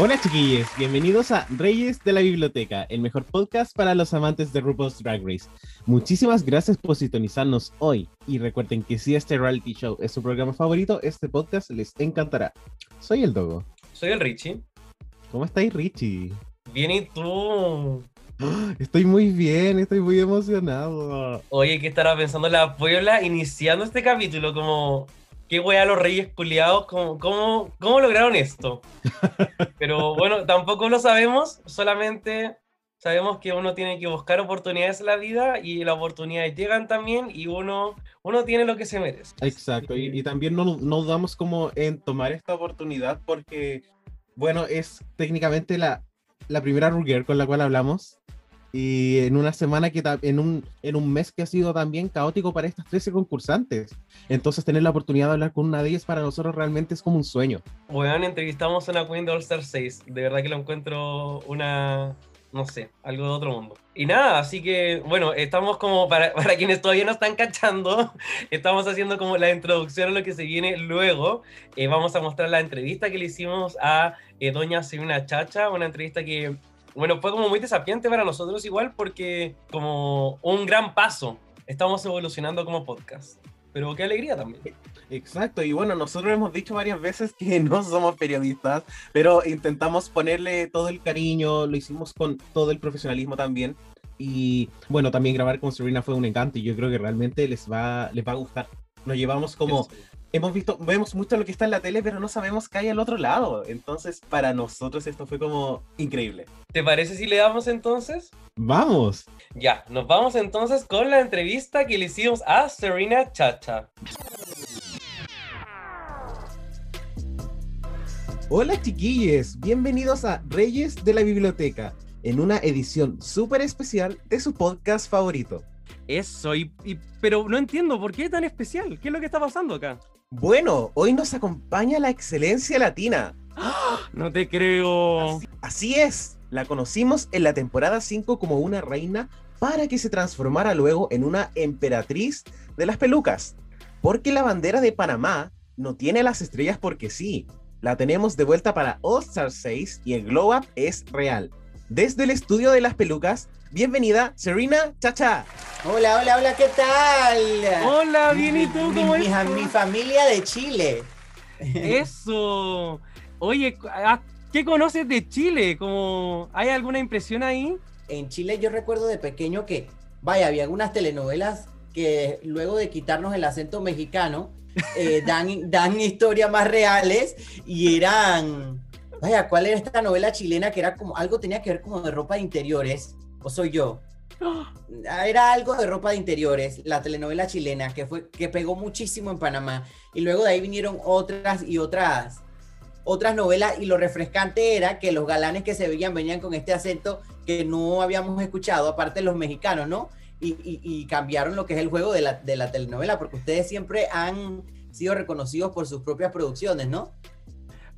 Hola chiquillos, bienvenidos a Reyes de la Biblioteca, el mejor podcast para los amantes de RuPaul's Drag Race. Muchísimas gracias por sintonizarnos hoy y recuerden que si este reality show es su programa favorito, este podcast les encantará. Soy el Dogo. Soy el Richie. ¿Cómo estáis Richie? Bien, ¿y tú? Estoy muy bien, estoy muy emocionado. Oye, ¿qué estará pensando la Puebla iniciando este capítulo? Como qué wea los reyes culiados, ¿cómo, cómo, cómo lograron esto? Pero bueno, tampoco lo sabemos, solamente sabemos que uno tiene que buscar oportunidades en la vida y las oportunidades llegan también y uno, uno tiene lo que se merece. Exacto, y, y también no, no dudamos como en tomar esta oportunidad porque, bueno, es técnicamente la, la primera Ruger con la cual hablamos y en una semana que en un, en un mes que ha sido también caótico para estas 13 concursantes. Entonces tener la oportunidad de hablar con una de ellas para nosotros realmente es como un sueño. Bueno, entrevistamos a una Queen de All Star 6. De verdad que lo encuentro una, no sé, algo de otro mundo. Y nada, así que bueno, estamos como, para, para quienes todavía no están cachando, estamos haciendo como la introducción a lo que se viene luego. Eh, vamos a mostrar la entrevista que le hicimos a eh, Doña Silvina Chacha, una entrevista que bueno, fue como muy desafiante para nosotros igual porque como un gran paso, estamos evolucionando como podcast. Pero qué alegría también. Exacto, y bueno, nosotros hemos dicho varias veces que no somos periodistas, pero intentamos ponerle todo el cariño, lo hicimos con todo el profesionalismo también. Y bueno, también grabar con Serena fue un encanto y yo creo que realmente les va, les va a gustar. Nos llevamos como hemos visto, vemos mucho lo que está en la tele, pero no sabemos qué hay al otro lado. Entonces, para nosotros esto fue como increíble. ¿Te parece si le damos entonces? Vamos. Ya, nos vamos entonces con la entrevista que le hicimos a Serena Chacha. Hola chiquillos, bienvenidos a Reyes de la Biblioteca, en una edición súper especial de su podcast favorito. Eso, y, pero no entiendo, ¿por qué es tan especial? ¿Qué es lo que está pasando acá? Bueno, hoy nos acompaña la excelencia latina. ¡Ah! No te creo. Así, es. La conocimos en la temporada 5 como una reina para que se transformara luego en una emperatriz de las pelucas. Porque la bandera de Panamá no tiene las estrellas porque sí. La tenemos de vuelta para All Star 6 y el Glow Up es real. Desde el estudio de las pelucas, bienvenida Serena Chacha. Hola, hola, hola, ¿qué tal? Hola, bien, ¿y tú cómo mi, mi, mi familia de Chile. Eso. Oye, ah, ¿qué conoces de Chile? ¿Como, ¿Hay alguna impresión ahí? En Chile yo recuerdo de pequeño que, vaya, había algunas telenovelas que luego de quitarnos el acento mexicano, eh, dan, dan historias más reales y eran... Vaya, ¿cuál era esta novela chilena que era como algo tenía que ver como de ropa de interiores? ¿O soy yo? Era algo de ropa de interiores, la telenovela chilena, que, fue, que pegó muchísimo en Panamá. Y luego de ahí vinieron otras y otras, otras novelas. Y lo refrescante era que los galanes que se veían venían con este acento que no habíamos escuchado, aparte los mexicanos, ¿no? Y, y, y cambiaron lo que es el juego de la, de la telenovela, porque ustedes siempre han sido reconocidos por sus propias producciones, ¿no?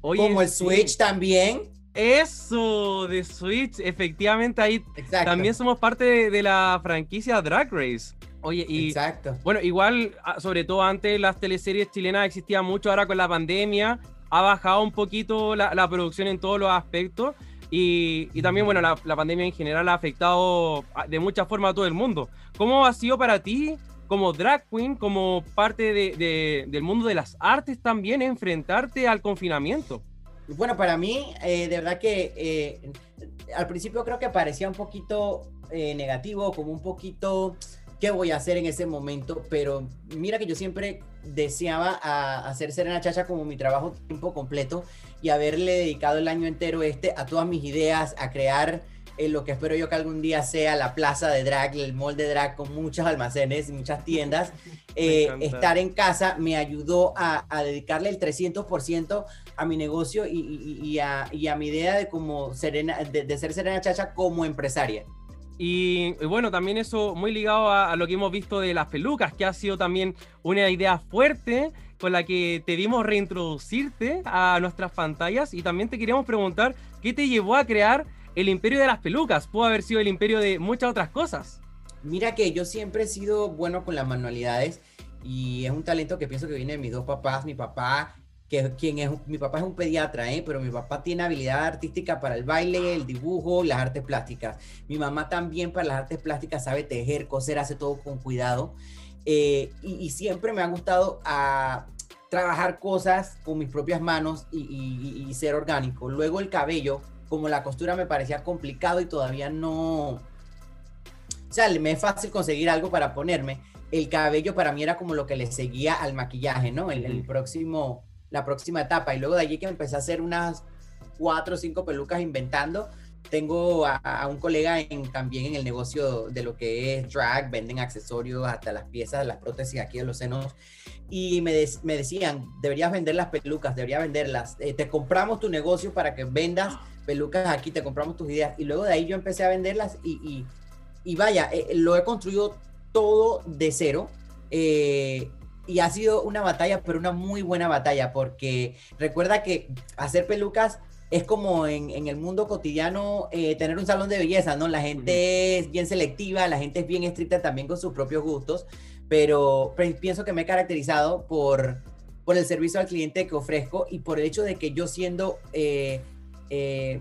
Oye, Como el sí. Switch también. Eso, de Switch, efectivamente ahí Exacto. también somos parte de, de la franquicia Drag Race. Oye, y Exacto. bueno, igual, ah, sobre todo antes las teleseries chilenas existían mucho, ahora con la pandemia ha bajado un poquito la, la producción en todos los aspectos. Y, y también, bueno, la, la pandemia en general ha afectado a- de muchas formas a todo el mundo. ¿Cómo ha sido para ti, como drag queen, como parte de- de- del mundo de las artes también, enfrentarte al confinamiento? Bueno, para mí, eh, de verdad que eh, al principio creo que parecía un poquito eh, negativo, como un poquito, ¿qué voy a hacer en ese momento? Pero mira que yo siempre deseaba a, hacer Serena Chacha como mi trabajo tiempo completo y haberle dedicado el año entero este a todas mis ideas, a crear eh, lo que espero yo que algún día sea la plaza de drag, el mall de drag con muchos almacenes y muchas tiendas. Eh, estar en casa me ayudó a, a dedicarle el 300% a mi negocio y, y- y a, y a mi idea de, como Serena, de, de ser Serena Chacha como empresaria. Y, y bueno, también eso muy ligado a, a lo que hemos visto de las pelucas, que ha sido también una idea fuerte con la que te dimos reintroducirte a nuestras pantallas y también te queríamos preguntar qué te llevó a crear el imperio de las pelucas. Pudo haber sido el imperio de muchas otras cosas. Mira que yo siempre he sido bueno con las manualidades y es un talento que pienso que viene de mis dos papás. Mi papá, que quien es mi papá es un pediatra, ¿eh? pero mi papá tiene habilidad artística para el baile, el dibujo, las artes plásticas. Mi mamá también para las artes plásticas sabe tejer, coser, hace todo con cuidado. Eh, y, siempre me ha gustado a trabajar cosas con mis propias manos y, ser orgánico. Luego el cabello, como la costura me parecía complicado y todavía no... O sea, me es fácil conseguir algo para ponerme. El cabello para mí era como lo que le seguía al maquillaje, ¿no? El, el próximo, la próxima etapa. Y luego de allí que empecé a hacer unas cuatro o cinco pelucas inventando, tengo a, a, un colega en, también en el negocio de lo que es drag, venden accesorios hasta las piezas, las prótesis aquí de los senos. Y me decían, deberías vender las pelucas, deberías venderlas. Eh, te compramos tu negocio para que vendas pelucas aquí, te compramos tus ideas. Y luego de ahí yo empecé a venderlas y, y, y vaya, eh, lo he construido todo de cero. Eh, y ha sido una batalla, pero una muy buena batalla, porque recuerda que hacer pelucas es como en, en, el mundo cotidiano eh, tener un salón de belleza, ¿no? La gente uh -huh. es bien selectiva, la gente es bien estricta también con sus propios gustos, pero, pienso que me he caracterizado por, por el servicio al cliente que ofrezco y por el hecho de que yo siendo eh, eh,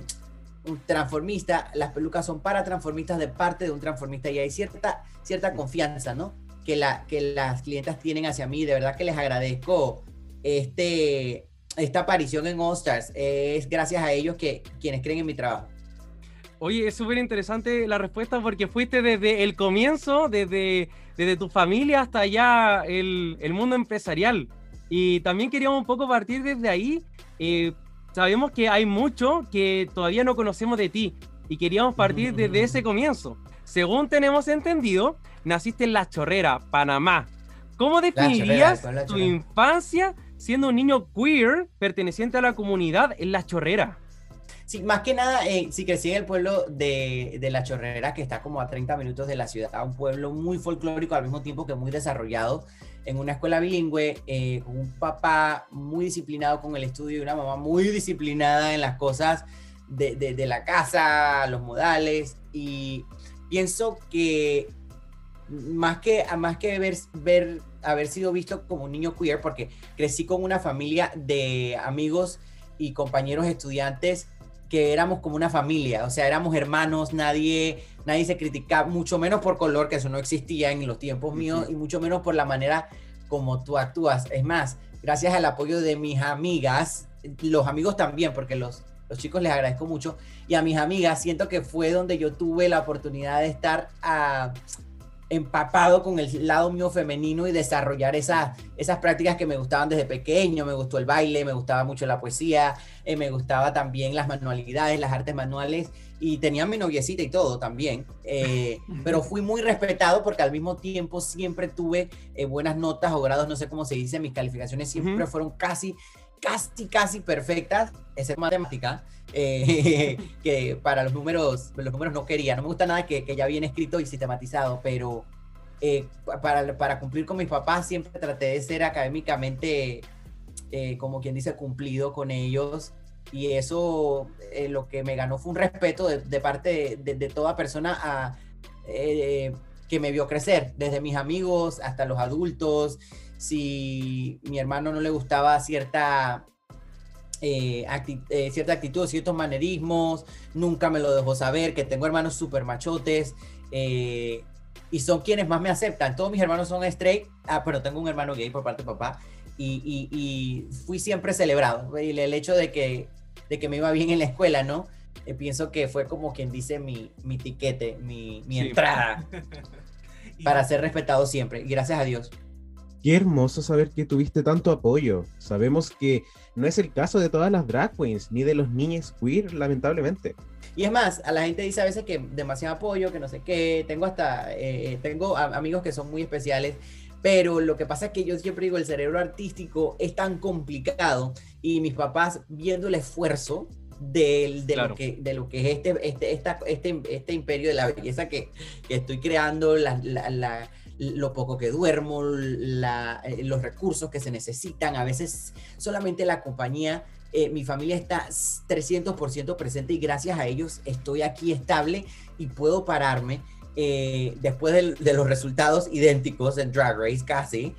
un transformista, las pelucas son para transformistas de parte de un transformista y hay cierta, cierta confianza, ¿no? Que, la, que las clientas tienen hacia mí, de verdad que les agradezco este esta aparición en All. Es gracias a ellos que quienes creen en mi trabajo. Oye, es súper interesante la respuesta porque fuiste desde el comienzo, desde, desde tu familia hasta ya el, el mundo empresarial. Y también queríamos un poco partir desde ahí. Eh, sabemos que hay mucho que todavía no conocemos de ti y queríamos partir desde ese comienzo. Según tenemos entendido, naciste en La Chorrera, Panamá. ¿Cómo definirías chorrera, tu infancia siendo un niño queer perteneciente a la comunidad en La Chorrera. Sí, más que nada, eh, crecí en el pueblo de, de, La Chorrera, que está como a 30 minutos de la ciudad, un pueblo muy folclórico al mismo tiempo que muy desarrollado, en una escuela bilingüe, eh, un papá muy disciplinado con el estudio y una mamá muy disciplinada en las cosas de, de, de la casa, los modales, y pienso que más que, más que ver, ver haber sido visto como un niño queer porque crecí con una familia de amigos y compañeros estudiantes que éramos como una familia, o sea, éramos hermanos, nadie, nadie se criticaba, mucho menos por color, que eso no existía en los tiempos míos, uh -huh. y mucho menos por la manera como tú actúas. Es más, gracias al apoyo de mis amigas, los amigos también, porque los, los chicos les agradezco mucho, y a mis amigas siento que fue donde yo tuve la oportunidad de estar a empapado con el lado mío femenino y desarrollar esas, esas prácticas que me gustaban desde pequeño. Me gustó el baile, me gustaba mucho la poesía, eh, me gustaba también las manualidades, las artes manuales y tenía mi noviecita y todo también. Eh, pero fui muy respetado porque al mismo tiempo siempre tuve eh, buenas notas o grados, no sé cómo se dice, mis calificaciones siempre uh -huh. fueron casi casi, casi perfectas, excepto matemática, eh, que para los números, los números no quería. No me gusta nada que, ya viene escrito y sistematizado, pero eh, para, para, cumplir con mis papás siempre traté de ser académicamente, eh, como quien dice, cumplido con ellos. Y eso lo que me ganó fue un respeto de, parte de, toda persona que me vio crecer, desde mis amigos hasta los adultos si mi hermano no le gustaba cierta, eh, acti eh, cierta actitud, ciertos manerismos, nunca me lo dejó saber, que tengo hermanos súper machotes, eh, y son quienes más me aceptan. Todos mis hermanos son straight, ah, pero tengo un hermano gay por parte de papá, y, y, y fui siempre celebrado. Y el hecho de que, de que me iba bien en la escuela, ¿no? Eh, pienso que fue como quien dice mi, mi tiquete, mi, mi sí. entrada, para ser respetado siempre, y gracias a Dios. Qué hermoso saber que tuviste tanto apoyo. Sabemos que no es el caso de todas las drag queens, ni de los niños queer, lamentablemente. Y es más, a la gente dice a veces que demasiado apoyo, que no sé qué. Tengo hasta, eh, tengo amigos que son muy especiales, pero lo que pasa es que yo siempre digo, el cerebro artístico es tan complicado y mis papás viendo el esfuerzo de, de Claro. lo, que, de lo que es este, este, esta- este, este imperio de la belleza que, que estoy creando, la- la- la- lo poco que duermo, eh, los recursos que se necesitan, a veces solamente la compañía, eh, mi familia está 300% presente y gracias a ellos estoy aquí estable y puedo pararme eh, después de, los resultados idénticos en Drag Race casi,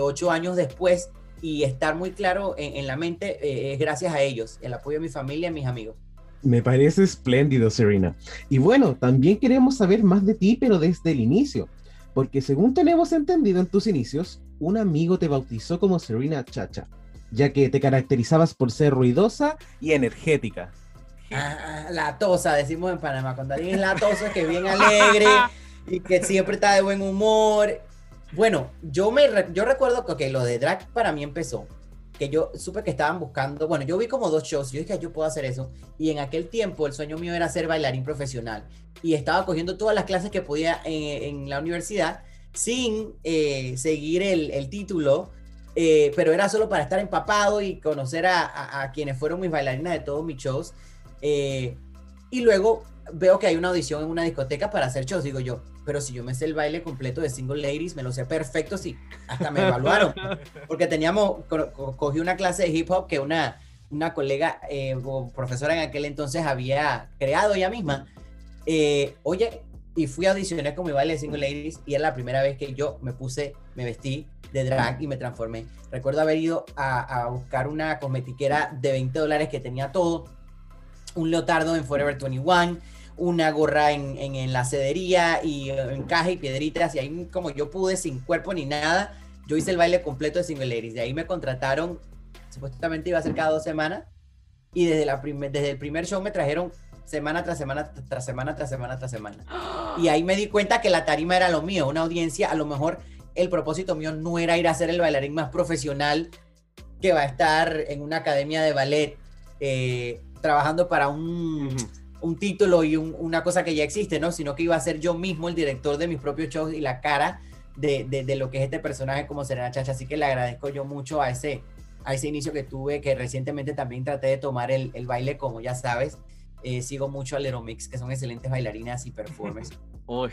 ocho años después y estar muy claro en, en la mente es gracias a ellos, el apoyo de mi familia y mis amigos. Me parece espléndido, Serena. Y bueno, también queremos saber más de ti, pero desde el inicio. Porque según tenemos entendido en tus inicios, un amigo te bautizó como Serena Chacha, ya que te caracterizabas por ser ruidosa y energética. Ah, la tosa, decimos en Panamá. Cuando alguien es la tosa es que es bien alegre y que siempre está de buen humor. Bueno, yo me yo recuerdo que lo de drag para mí empezó. Que yo supe que estaban buscando. Bueno, yo vi como dos shows. Yo dije, yo puedo hacer eso. Y en aquel tiempo el sueño mío era ser bailarín profesional. Y estaba cogiendo todas las clases que podía en, la universidad sin eh, seguir el, título. eh, pero era solo para estar empapado y conocer a quienes fueron mis bailarinas de todos mis shows. Eh, y luego veo que hay una audición en una discoteca para hacer shows. Digo yo, pero si yo me sé el baile completo de Single Ladies, me lo sé perfecto, sí. Hasta me evaluaron. Porque teníamos, co- co- cogí una clase de hip hop que una, una colega eh, o profesora en aquel entonces había creado ella misma. Eh, oye, y fui a audicionar con mi baile de Single Ladies y era la primera vez que yo me puse, me vestí de drag y me transformé. Recuerdo haber ido a, a buscar una cosmetiquera de 20 dólares que tenía todo, un leotardo en Forever 21, una gorra en, en, en la cedería y eh, encaje y piedritas y ahí como yo pude sin cuerpo ni nada, yo hice el baile completo de Single Ladies. De ahí me contrataron, supuestamente iba a ser cada dos semanas y desde, la primer, desde el primer show me trajeron semana tras semana, tras semana, tras semana, tras semana. Y ahí me di cuenta que la tarima era lo mío, una audiencia, a lo mejor el propósito mío no era ir a ser el bailarín más profesional que va a estar en una academia de ballet eh, trabajando para un. Un título y un- una cosa que ya existe, ¿no? Sino que iba a ser yo mismo el director de mis propios shows y la cara de, de- de lo que es este personaje como Serena Chacha. Así que le agradezco yo mucho a ese, a ese inicio que tuve, que recientemente también traté de tomar el, el baile, como ya sabes. Eh, sigo mucho a Little Mix, que son excelentes bailarinas y performers. Uy,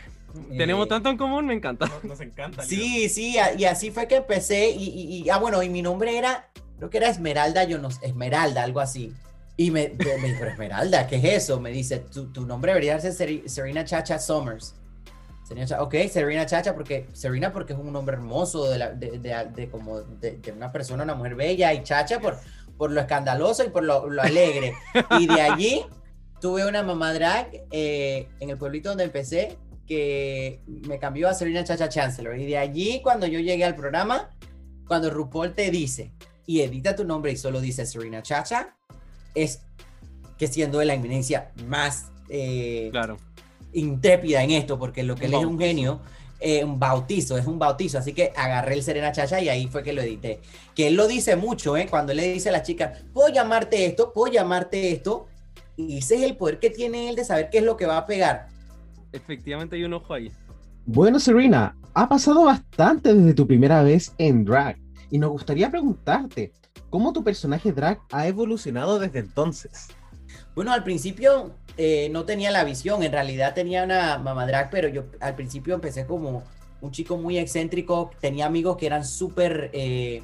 tenemos Eh, tanto en común, me encanta. Nos, nos encanta. Sí, sí, a- y así fue que empecé. Y, y- y- ah, bueno, y mi nombre era, creo que era Esmeralda, yo no sé, Esmeralda, algo así. Y me, me, dijo, Esmeralda, ¿qué es eso? Me dice, tu, tu nombre debería ser Serena Chacha Summers. Serena ok, Serena Chacha, porque Serena porque es un nombre hermoso de, la- de, de- de como de una persona, una mujer bella, y Chacha por, por lo escandaloso y por lo, lo alegre. Y de allí tuve una mamá drag eh, en el pueblito donde empecé que me cambió a Serena Chacha Chancellor. Y de allí, cuando yo llegué al programa, cuando RuPaul te dice y edita tu nombre y solo dice Serena Chacha, es que siendo de la eminencia más eh, Claro. intrépida en esto, porque lo que él es un genio, eh, un bautizo, es un bautizo, así que agarré el Serena Chacha y ahí fue que lo edité. Que él lo dice mucho, ¿eh? Cuando él le dice a la chica, puedo llamarte esto, puedo llamarte esto, y ese es el poder que tiene él de saber qué es lo que va a pegar. Efectivamente hay un ojo ahí. Bueno, Serena, ha pasado bastante desde tu primera vez en drag y nos gustaría preguntarte, ¿cómo tu personaje drag ha evolucionado desde entonces? Bueno, al principio eh, no tenía la visión, en realidad tenía una mamá drag, pero yo al principio empecé como un chico muy excéntrico, tenía amigos que eran súper, eh,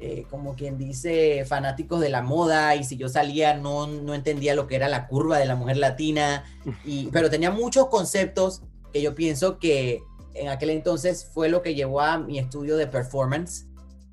eh, como quien dice, fanáticos de la moda, y si yo salía no, no entendía lo que era la curva de la mujer latina, y, pero tenía muchos conceptos que yo pienso que en aquel entonces fue lo que llevó a mi estudio de performance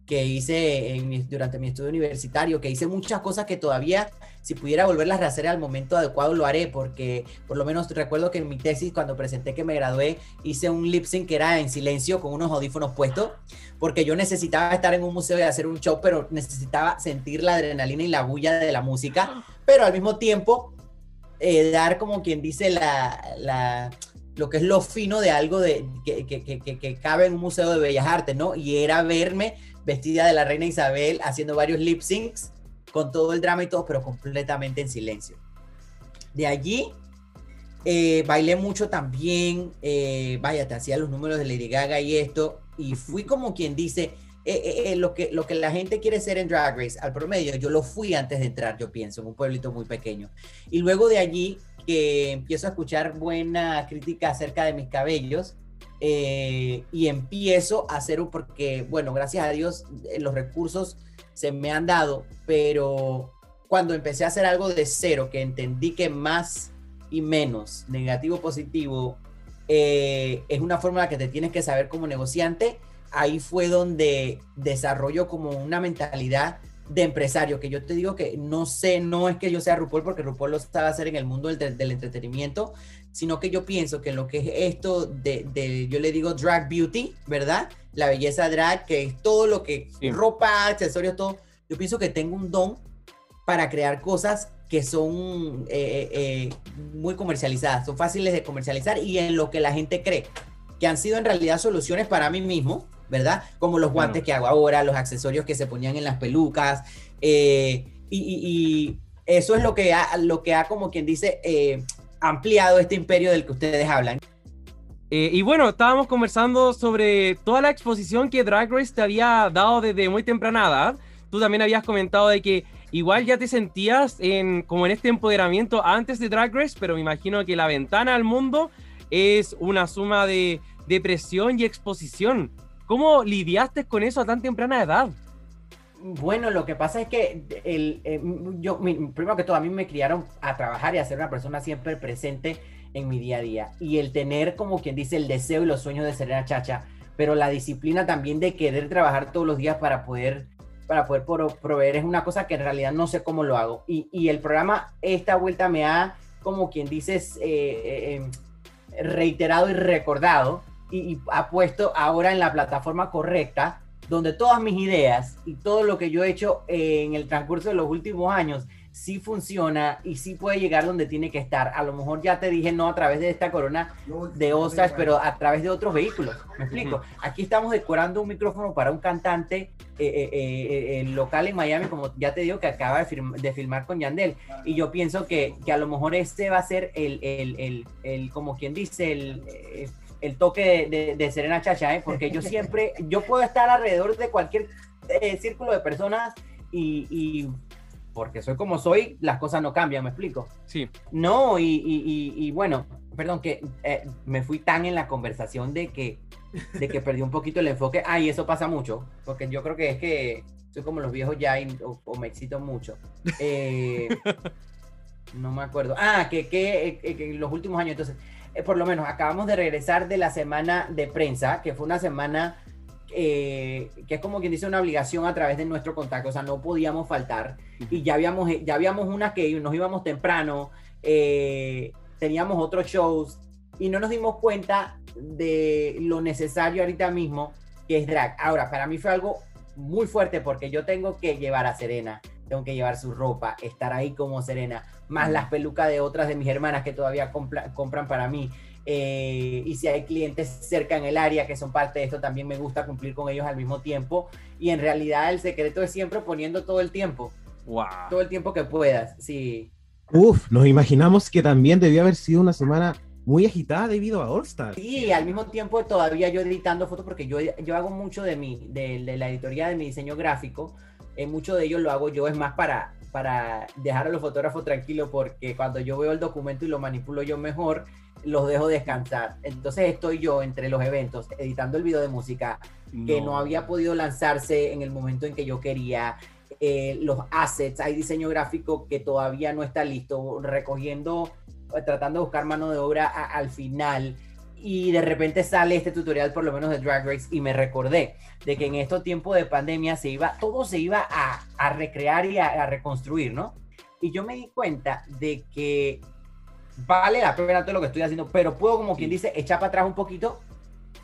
que hice durante mi estudio universitario, que hice muchas cosas que todavía, si pudiera volverlas a hacer al momento adecuado, lo haré, porque por lo menos recuerdo que en mi tesis, cuando presenté que me gradué, hice un lip sync que era en silencio con unos audífonos puestos, porque yo necesitaba estar en un museo y hacer un show, pero necesitaba sentir la adrenalina y la bulla de la música, pero al mismo tiempo eh, dar como quien dice la, la- lo que es lo fino de algo de, que- que- que- que cabe en un museo de bellas artes, ¿no? Y era verme vestida de la reina Isabel haciendo varios lip syncs con todo el drama y todo, pero completamente en silencio. De allí eh, bailé mucho también, eh, vaya, te hacía los números de Lady Gaga y esto, y fui como quien dice eh, eh, lo, que, lo que la gente quiere ser en Drag Race al promedio, yo lo fui antes de entrar, yo pienso, en un pueblito muy pequeño. Y luego de allí que empiezo a escuchar buena crítica acerca de mis cabellos, y empiezo a hacer porque, bueno, gracias a Dios, los recursos se me han dado, pero cuando empecé a hacer algo de cero, que entendí que más y menos, negativo, positivo, es una fórmula que te tienes que saber como negociante, ahí fue donde desarrollo como una mentalidad de empresario, que yo te digo que no sé, no es que yo sea RuPaul, porque RuPaul lo estaba hacer en el mundo del, entretenimiento, sino que yo pienso que lo que es esto de, yo le digo drag beauty, ¿verdad? La belleza drag, que es todo lo que, ropa, accesorios, todo, yo pienso que tengo un don para crear cosas que son eh, eh, eh, muy comercializadas, son fáciles de comercializar y en lo que la gente cree, que han sido en realidad soluciones para mí mismo, ¿verdad? Como los guantes que hago ahora, los accesorios que se ponían en las pelucas. Eh, y, eso es lo que ha, lo que ha como quien dice, eh, ampliado este imperio del que ustedes hablan. Eh, y bueno, estábamos conversando sobre toda la exposición que Drag Race te había dado desde muy temprana edad. Tú también habías comentado de que igual ya te sentías en, como en este empoderamiento antes de Drag Race, pero me imagino que la ventana al mundo es una suma de, de presión y exposición. ¿Cómo lidiaste con eso a tan temprana edad? Bueno, lo que pasa es que el, eh, yo, primero que todo, a mí me criaron a trabajar y a ser una persona siempre presente en mi día a día. Y el tener, como quien dice, el deseo y los sueños de ser una Chacha, pero la disciplina también de querer trabajar todos los días para poder, para poder proveer es una cosa que en realidad no sé cómo lo hago. Y, y el programa, esta vuelta me ha, como quien dice, eh, eh, reiterado y recordado y, ha puesto ahora en la plataforma correcta, donde todas mis ideas y todo lo que yo he hecho en el transcurso de los últimos años sí funciona y sí puede llegar donde tiene que estar. A lo mejor ya te dije no a través de esta corona de Ostras, pero a través de otros vehículos. ¿Me explico? Aquí estamos decorando un micrófono para un cantante eh, eh, eh, local en Miami, como ya te digo, que acaba de, filmar con Yandel. Y yo pienso que, que, a lo mejor este va a ser el, el, el, el como quien dice, el el toque de, Serena Chacha, ¿eh? porque yo siempre, yo puedo estar alrededor de cualquier eh, círculo de personas y, porque soy como soy, las cosas no cambian, ¿me explico? Sí. No, y, bueno, perdón, que eh, me fui tan en la conversación de que, de que perdí un poquito el enfoque. Ah, y eso pasa mucho, porque yo creo que es que soy como los viejos ya o, me excito mucho. no me acuerdo. Ah, que, que, que en los últimos años, entonces, eh, por lo menos acabamos de regresar de la semana de prensa, que fue una semana eh, que es como quien dice una obligación a través de nuestro contacto, o sea, no podíamos faltar. Y ya habíamos, ya habíamos una que nos íbamos temprano, eh, teníamos otros shows y no nos dimos cuenta de lo necesario ahorita mismo que es drag. Ahora, para mí fue algo muy fuerte porque yo tengo que llevar a Serena, tengo que llevar su ropa, estar ahí como Serena, más las pelucas de otras de mis hermanas que todavía compran para mí. Eh, y si hay clientes cerca en el área que son parte de esto, también me gusta cumplir con ellos al mismo tiempo. Y en realidad el secreto es siempre poniendo todo el tiempo. Wow. Todo el tiempo que puedas, sí. Uf, nos imaginamos que también debió haber sido una semana muy agitada debido a All Star. Sí, al mismo tiempo todavía yo editando fotos porque yo, yo hago mucho de, mi, de, la editoría de mi diseño gráfico. En mucho de ello lo hago yo, es más para para dejar a los fotógrafos tranquilos porque cuando yo veo el documento y lo manipulo yo mejor, los dejo descansar. Entonces estoy yo entre los eventos editando el video de música que no había podido lanzarse en el momento en que yo quería. Eh, los assets, hay diseño gráfico que todavía no está listo, recogiendo, tratando de buscar mano de obra al final y de repente sale este tutorial por lo menos de Drag Race y me recordé de que en estos tiempos de pandemia se iba, todo se iba a, recrear y a, reconstruir, ¿no? Y yo me di cuenta de que vale la pena todo lo que estoy haciendo, pero puedo, como quien dice, echar para atrás un poquito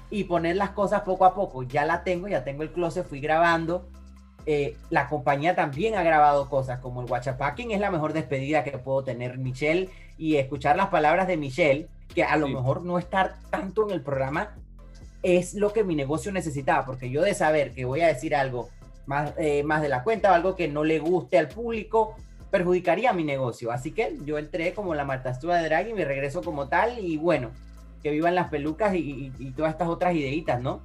y poner las cosas poco a poco. Ya la tengo, ya tengo el closet, fui grabando. Eh, la compañía también ha grabado cosas como el Watchapacking, es la mejor despedida que puedo tener Michelle y escuchar las palabras de Michelle que a lo mejor no estar tanto en el programa es lo que mi negocio necesitaba, porque yo de saber que voy a decir algo más, eh, más de la cuenta o algo que no le guste al público, perjudicaría mi negocio. Así que yo entré como la Marta de Drag y me regreso como tal y bueno, que vivan las pelucas y, todas estas otras ideitas, ¿no?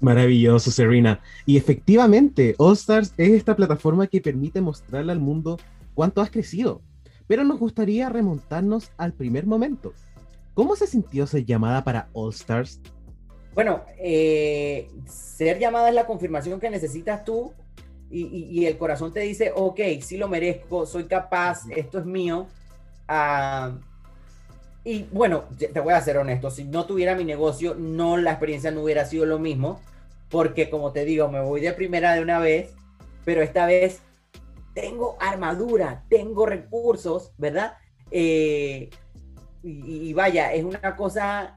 Maravilloso, Serena. Y efectivamente, All Stars es esta plataforma que permite mostrarle al mundo cuánto has crecido. Pero nos gustaría remontarnos al primer momento. ¿Cómo se sintió ser llamada para All Stars? Bueno, eh, ser llamada es la confirmación que necesitas tú y, el corazón te dice, ok, sí lo merezco, soy capaz, esto es mío. Ah, y bueno, te voy a ser honesto, si no tuviera mi negocio, no la experiencia no hubiera sido lo mismo, porque como te digo, me voy de primera de una vez, pero esta vez tengo armadura, tengo recursos, ¿verdad? Eh, y, vaya, es una cosa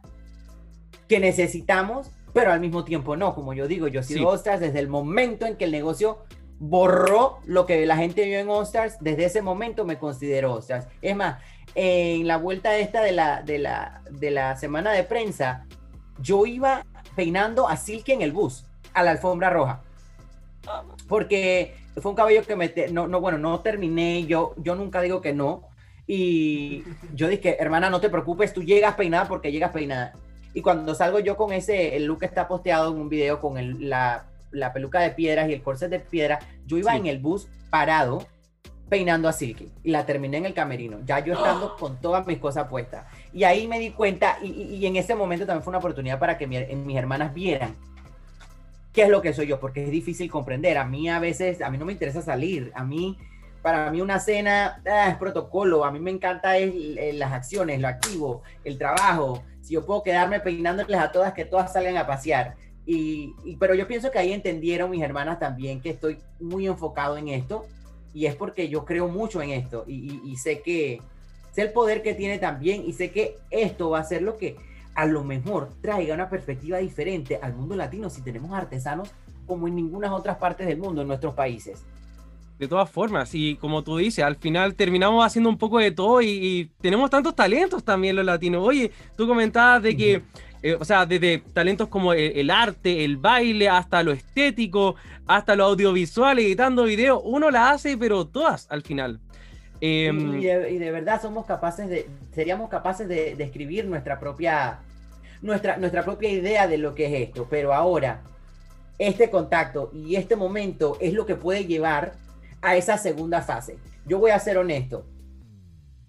que necesitamos, pero al mismo tiempo no, como yo digo, yo soy sí. desde el momento en que el negocio borró lo que la gente vio en All Stars, desde ese momento me considero All Stars. Es más, en la vuelta esta de la, de la, de la semana de prensa, yo iba peinando a Silke en el bus, a la alfombra roja. Porque fue un cabello que me... No, no, bueno, no terminé, yo, yo nunca digo que no. Y yo dije, hermana, no te preocupes, tú llegas peinada porque llegas peinada. Y cuando salgo yo con ese, el look está posteado en un video con el, la la peluca de piedras y el corset de piedra, yo iba en el bus parado peinando a Silky y la terminé en el camerino, ya yo estando con todas mis cosas puestas. Y ahí me di cuenta y, en ese momento también fue una oportunidad para que mis hermanas vieran qué es lo que soy yo, porque es difícil comprender. A mí a veces, a mí no me interesa salir, a mí, para mí una cena ah, es protocolo, a mí me encanta es, las acciones, lo activo, el trabajo. Si yo puedo quedarme peinándoles a todas, que todas salgan a pasear y, pero yo pienso que ahí entendieron mis hermanas también que estoy muy enfocado en esto y es porque yo creo mucho en esto y, sé que sé el poder que tiene también y sé que esto va a ser lo que a lo mejor traiga una perspectiva diferente al mundo latino si tenemos artesanos como en ninguna otras partes del mundo en nuestros países. De todas formas, y como tú dices, al final terminamos haciendo un poco de todo y, tenemos tantos talentos también los latinos. Oye, tú comentabas de que eh, o sea, desde talentos como el, arte, el baile, hasta lo estético, hasta lo audiovisual, editando videos, uno la hace, pero todas al final. Em, y, de, verdad somos capaces de, seríamos capaces de, escribir nuestra propia, nuestra, nuestra propia idea de lo que es esto, pero ahora este contacto y este momento es lo que puede llevar a esa segunda fase. Yo voy a ser honesto,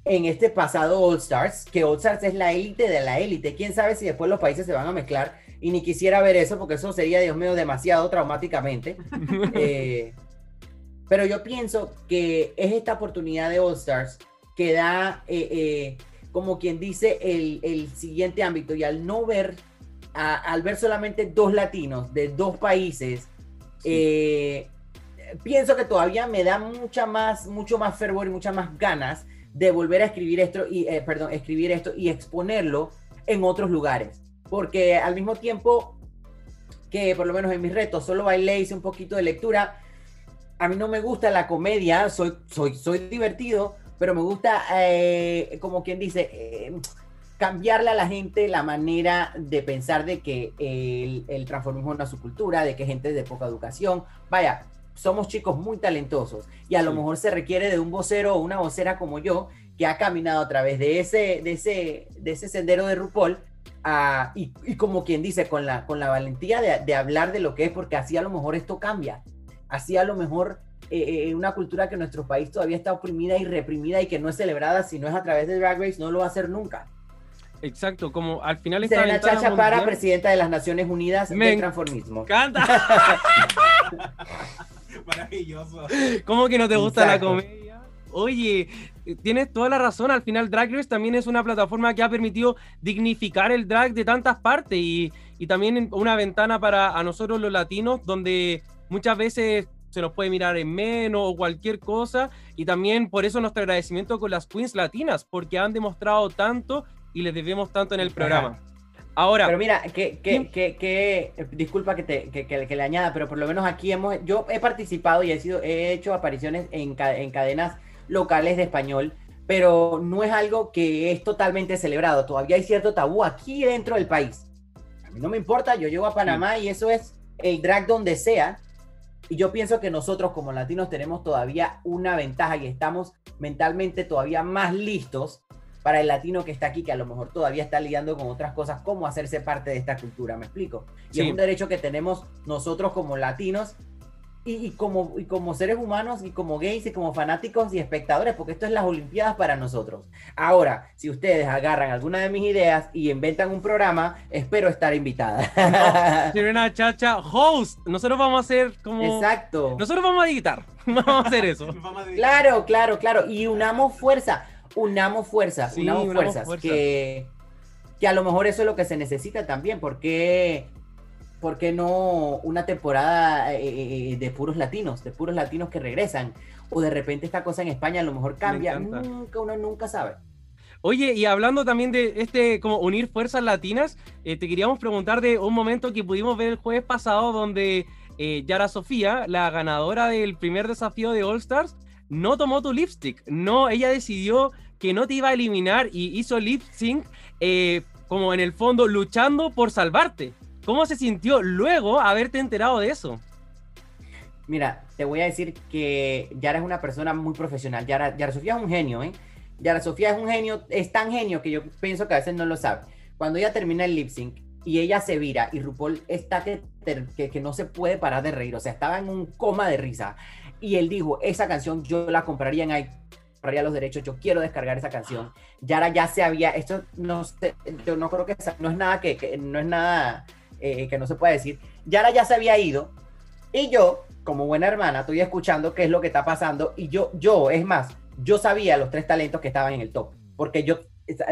en este pasado All Stars, que All Stars es la élite de la élite. Quién sabe si después los países se van a mezclar y ni quisiera ver eso porque eso sería, Dios mío, demasiado traumáticamente. Eh, pero yo pienso que es esta oportunidad de All Stars que da, eh, eh, como quien dice, el, siguiente ámbito y al no ver, al ver solamente dos latinos de dos países, pienso que todavía me da mucha más, mucho más fervor y muchas más ganas de volver a escribir esto y, eh, perdón, escribir esto y exponerlo en otros lugares. Porque al mismo tiempo que por lo menos en mis retos solo bailé, hice un poquito de lectura, a mí no me gusta la comedia, soy, soy, soy divertido, pero me gusta, eh, como quien dice, eh, cambiarle a la gente la manera de pensar de que el, el transformismo es una subcultura, de que gente de poca educación, vaya, somos chicos muy talentosos y a lo mejor se requiere de un vocero o una vocera como yo que ha caminado a través de ese, de ese, de ese sendero de RuPaul ah, y, como quien dice, con la, con la valentía de, hablar de lo que es, porque así a lo mejor esto cambia, así a lo mejor eh, eh, una cultura que en nuestro país todavía está oprimida y reprimida y que no es celebrada si no es a través de Drag Race, no lo va a hacer nunca. Exacto, como al final Serena Chacha para presidenta de las Naciones Unidas de transformismo. ¡Canta! Maravilloso. ¿Cómo que no te gusta la comedia? Oye, tienes toda la razón. Al final, Drag Race también es una plataforma que ha permitido dignificar el drag de tantas partes y, y también una ventana para a nosotros los latinos, donde muchas veces se nos puede mirar en menos o cualquier cosa. Y también por eso nuestro agradecimiento con las queens latinas, porque han demostrado tanto y les debemos tanto en el programa. Ahora. Pero mira, que, que, que, disculpa que, te, que, le añada, pero por lo menos aquí hemos, yo he participado y he sido, he hecho apariciones en, en cadenas locales de español, pero no es algo que es totalmente celebrado. Todavía hay cierto tabú aquí dentro del país. A mí no me importa, yo llego a Panamá y eso es el drag donde sea. Y yo pienso que nosotros como latinos tenemos todavía una ventaja y estamos mentalmente todavía más listos para el latino que está aquí, que a lo mejor todavía está lidiando con otras cosas, cómo hacerse parte de esta cultura, ¿me explico? Y Sí. es un derecho que tenemos nosotros como latinos y, y como, y como seres humanos y como gays y como fanáticos y espectadores, porque esto es las Olimpiadas para nosotros. Ahora, si ustedes agarran alguna de mis ideas y inventan un programa, espero estar invitada. Sirena Chacha, host. Nosotros vamos a hacer como. Exacto. Nosotros vamos a editar. Vamos a hacer eso. Claro, claro, claro. Y unamos fuerza, unamos fuerzas, Sí, unamos, unamos fuerzas. fuerzas. Que, que a lo mejor eso es lo que se necesita también, porque... ¿Por qué no una temporada eh, eh, de puros latinos, de puros latinos que regresan? O de repente esta cosa en España a lo mejor cambia. encanta. Nunca, uno nunca sabe. Oye, y hablando también de este, como unir fuerzas latinas, eh, te queríamos preguntar de un momento que pudimos ver el jueves pasado donde eh, Yara Sofía, la ganadora del primer desafío de All Stars, no tomó tu lipstick. No, ella decidió que no te iba a eliminar y hizo lip sync eh, como en el fondo luchando por salvarte. ¿Cómo se sintió luego haberte enterado de eso? Mira, te voy a decir que Yara es una persona muy profesional. Yara, Yara Sofía es un genio, ¿eh? Yara Sofía es un genio, es tan genio que yo pienso que a veces no lo sabe. Cuando ella termina el lip sync y ella se vira y RuPaul está que, que, que no se puede parar de reír, o sea, estaba en un coma de risa. Y él dijo, esa canción yo la compraría en compraría los derechos, yo quiero descargar esa canción. Yara ya se había, esto no sé, yo no creo que no es nada que, que- no es nada eh, que no se pueda decir. Yara ya se había ido y yo, como buena hermana, estoy escuchando qué es lo que está pasando y yo, yo, es más, yo sabía los tres talentos que estaban en el top, porque yo,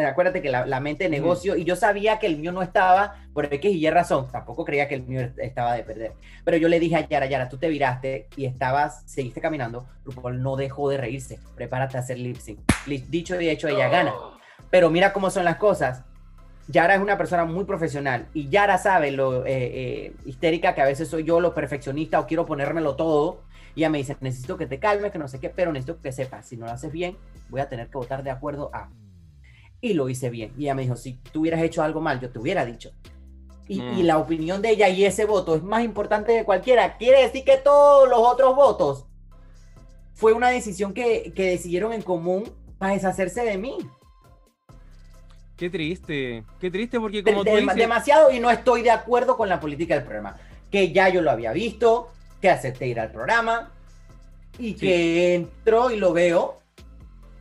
acuérdate que la, la mente de negocio y yo sabía que el mío no estaba por X y Y razón, tampoco creía que el mío estaba de perder, pero yo le dije a Yara, Yara, tú te viraste y estabas, seguiste caminando, RuPaul no dejó de reírse, prepárate a hacer lip sync. Dicho y hecho, ella gana. Pero mira cómo son las cosas. Yara es una persona muy profesional y Yara sabe lo eh, eh, histérica que a veces soy yo, lo perfeccionista o quiero ponérmelo todo. Y ella me dice, necesito que te calmes, que no sé qué, pero necesito que sepas, si no lo haces bien, voy a tener que votar de acuerdo a... Y lo hice bien. Y ella me dijo, si tú hubieras hecho algo mal, yo te hubiera dicho. Y, Mm. y la opinión de ella y ese voto es más importante que cualquiera. Quiere decir que todos los otros votos fue una decisión que, que decidieron en común para deshacerse de mí. Qué triste, qué triste porque De- como tú de- dices... demasiado y no estoy de acuerdo con la política del programa. Que ya yo lo había visto, que acepté ir al programa y que entro y lo veo,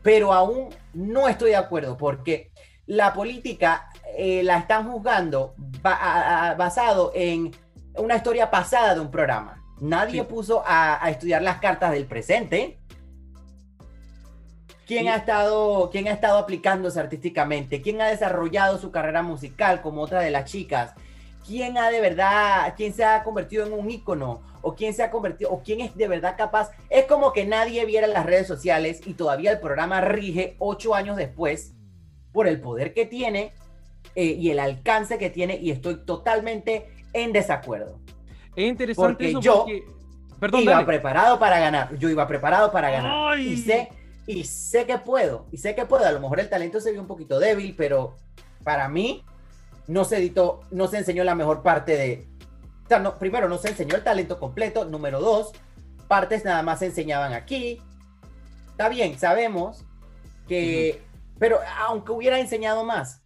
pero aún no estoy de acuerdo porque la política eh, la están juzgando ba- a- a- basado en una historia pasada de un programa. Nadie Sí. puso a, a estudiar las cartas del presente. ¿Quién ha, estado, ¿Quién ha estado aplicándose artísticamente? ¿Quién ha desarrollado su carrera musical como otra de las chicas? ¿Quién ha de verdad, quién se ha convertido en un ícono? ¿O quién se ha convertido, o quién es de verdad capaz? Es como que nadie viera las redes sociales y todavía el programa rige ocho años después por el poder que tiene eh, y el alcance que tiene y estoy totalmente en desacuerdo. Es interesante Porque eso yo porque... Perdón, iba dale. preparado para ganar. Yo iba preparado para ganar. ¡Ay! Y sé, y sé que puedo. Y sé que puedo. A lo mejor el talento se vio un poquito débil, pero para mí no se editó, no se enseñó la mejor parte de. O sea, no, primero, no se enseñó el talento completo. Número dos, partes nada más se enseñaban aquí. Está bien, sabemos que. Pero aunque hubiera enseñado más,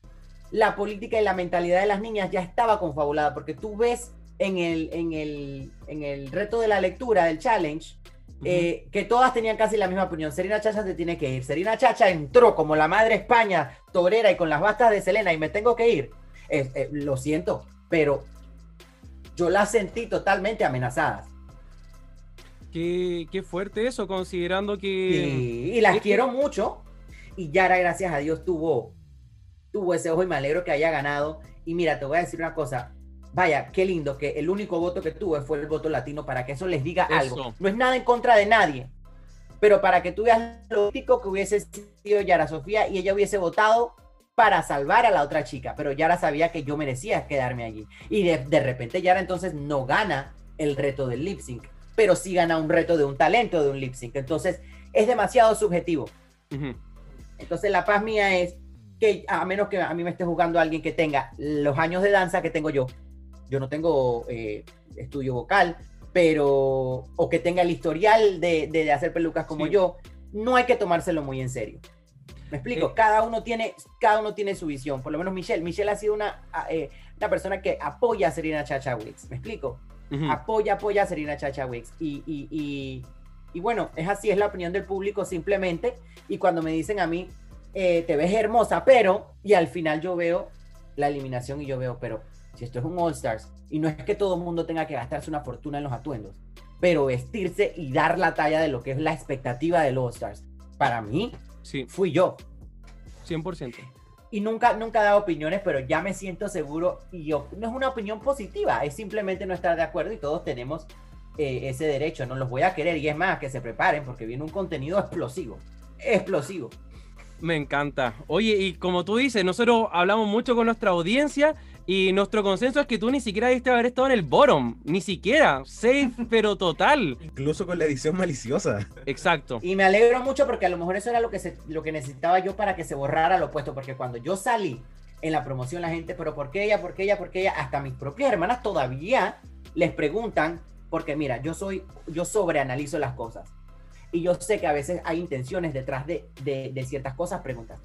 la política y la mentalidad de las niñas ya estaba confabulada, porque tú ves en el, en el, en el reto de la lectura del challenge eh, que todas tenían casi la misma opinión. Serena Chacha se tiene que ir. Serena Chacha entró como la madre España, torera y con las bastas de Selena y me tengo que ir. Eh, eh, lo siento, pero yo las sentí totalmente amenazadas. Qué, qué fuerte eso, considerando que... Sí, y las que- quiero mucho. Y Yara, gracias a Dios, tuvo, tuvo ese ojo y me alegro que haya ganado. Y mira, te voy a decir una cosa. Vaya, qué lindo que el único voto que tuve fue el voto latino para que eso les diga algo. No es nada en contra de nadie, pero para que tú veas lo que hubiese sido Yara Sofía y ella hubiese votado para salvar a la otra chica. Pero Yara sabía que yo merecía quedarme allí. Y de, de repente Yara entonces no gana el reto del lip sync, pero sí gana un reto de un talento de un lip sync. Entonces es demasiado subjetivo. Ujú. Entonces la paz mía es que a menos que a mí me esté jugando alguien que tenga los años de danza que tengo yo, yo no tengo eh, estudio vocal, pero o que tenga el historial de, de- de hacer pelucas como Sí. yo, no hay que tomárselo muy en serio. Me explico, Eh. cada uno tiene, cada uno tiene su visión. Por lo menos Michelle. Michelle ha sido una, a- eh, una persona que apoya a Serena Chacha Wicks. ¿Me explico? Ujú. Apoya, apoya a Serena Chacha Wicks. Y, y, y, y bueno, es así, es la opinión del público simplemente. Y cuando me dicen a mí, eh, te ves hermosa, pero, y al final yo veo la eliminación y yo veo, pero si esto es un All Stars, y no es que todo el mundo tenga que gastarse una fortuna en los atuendos, pero vestirse y dar la talla de lo que es la expectativa del All Stars, para mí, Sí, fui yo. 100%. Y nunca, nunca he dado opiniones, pero ya me siento seguro y yo, no es una opinión positiva, es simplemente no estar de acuerdo y todos tenemos eh, ese derecho, no los voy a querer y es más, que se preparen porque viene un contenido explosivo, explosivo. Me encanta. Oye, y como tú dices, nosotros hablamos mucho con nuestra audiencia y nuestro consenso es que tú ni siquiera debiste haber estado en el bottom, ni siquiera, safe pero total. Incluso con la edición maliciosa. Exacto. Y me alegro mucho porque a lo mejor eso era lo que, se, lo que necesitaba yo para que se borrara lo opuesto, porque cuando yo salí en la promoción la gente, pero ¿por qué ella? ¿Por qué ella? ¿Por qué ella? Hasta mis propias hermanas todavía les preguntan, porque mira, yo soy, yo sobreanalizo las cosas. Y yo sé que a veces hay intenciones detrás de, de- de ciertas cosas, preguntas.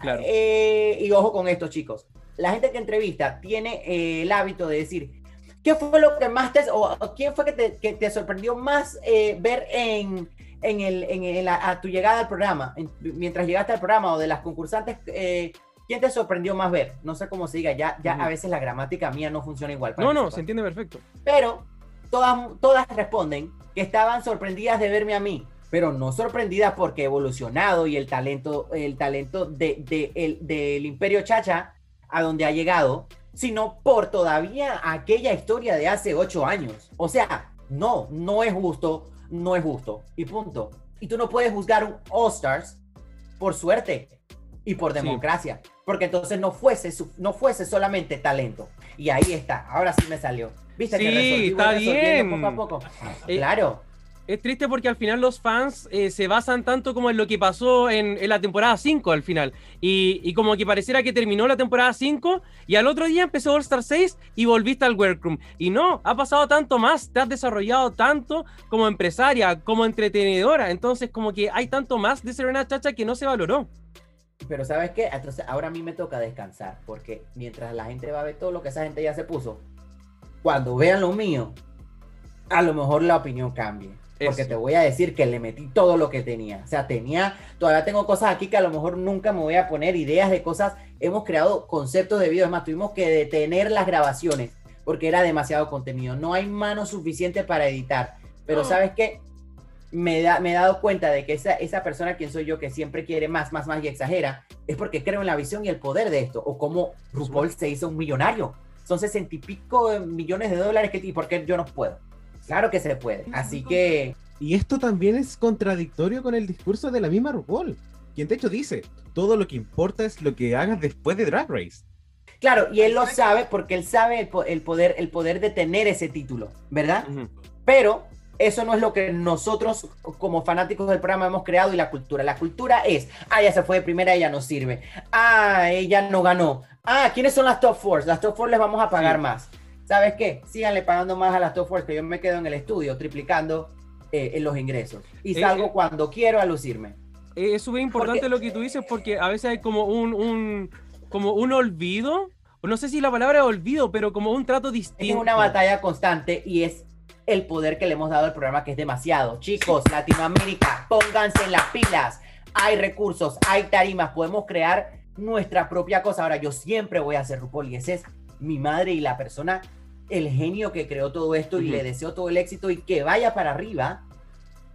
Claro. Eh, y ojo con esto, chicos. La gente que entrevista tiene eh, el hábito de decir, ¿qué fue lo que más te, o, o quién fue que te, que te sorprendió más eh, ver en, en, el, en el- a, a tu llegada al programa, en- mientras llegaste al programa o de las concursantes, eh, ¿quién te sorprendió más ver? No sé cómo se diga, ya, ya a veces la gramática mía no funciona igual. No, no, se entiende perfecto. Pero todas, todas responden que estaban sorprendidas de verme a mí, pero no sorprendidas porque he evolucionado y el talento, el talento de, de- el- del Imperio Chacha a donde ha llegado, sino por todavía aquella historia de hace ocho años. O sea, no, no es justo, no es justo. Y punto. Y tú no puedes juzgar un All Stars por suerte y por Sí. democracia. Porque entonces no fuese, no fuese solamente talento. Y ahí está, ahora sí me salió. ¿Viste Sí, que resolví, está bien. Poco a poco. Eh, claro. Es triste porque al final los fans eh, se basan tanto como en lo que pasó en, en la temporada 5 al final. Y, como que pareciera que terminó la temporada 5 y al otro día empezó All Star 6 y volviste al workroom. Y no, ha pasado tanto más, te has desarrollado tanto como empresaria, como entretenedora. Entonces como que hay tanto más de ser una chacha que no se valoró. Pero ¿sabes qué? Entonces ahora a mí me toca descansar. Porque mientras la gente va a ver todo lo que esa gente ya se puso, cuando vean lo mío, a lo mejor la opinión cambie. Porque Eso. te voy a decir que le metí todo lo que tenía. O sea, tenía, todavía tengo cosas aquí que a lo mejor nunca me voy a poner, ideas de cosas. Hemos creado conceptos de videos, es más, tuvimos que detener las grabaciones porque era demasiado contenido. No hay mano suficiente para editar. Pero ¿sabes qué? Me, da, me he dado cuenta de que esa, esa persona, quien soy yo, que siempre quiere más, más, más y exagera, es porque creo en la visión y el poder de esto. O como RuPaul se hizo un millonario. Son sesenta y pico millones de dólares que, y por qué yo no puedo. Claro que se puede. Así que Y esto también es contradictorio con el discurso de la misma RuPaul, quien de hecho dice, todo lo que importa es lo que hagas después de Drag Race. Claro, y él lo sabe porque él sabe el, po- el poder, el poder de tener ese título, ¿verdad? Pero eso no es lo que nosotros como fanáticos del programa hemos creado y la cultura. La cultura es, ah, ella se fue de primera, ella no sirve. Ah, ella no ganó. Ah, ¿quiénes son las top fours? Las top fours les vamos a pagar Sí. más. ¿Sabes qué? Síganle pagando más a las top fours que yo me quedo en el estudio triplicando eh, en los ingresos. Y Eh, salgo eh. cuando quiero a lucirme. Es súper importante Porque- lo que tú dices porque a veces hay como un, un- como un olvido. No sé si la palabra es olvido, pero como un trato Es distinto. una batalla constante y es el poder que le hemos dado al programa que es demasiado. Chicos, Latinoamérica, pónganse en las pilas. Hay recursos, hay tarimas, podemos crear nuestra propia cosa. Ahora, yo siempre voy a hacer RuPaul y ese es mi madre y la persona, el genio que creó todo esto y le deseo todo el éxito y que vaya para arriba.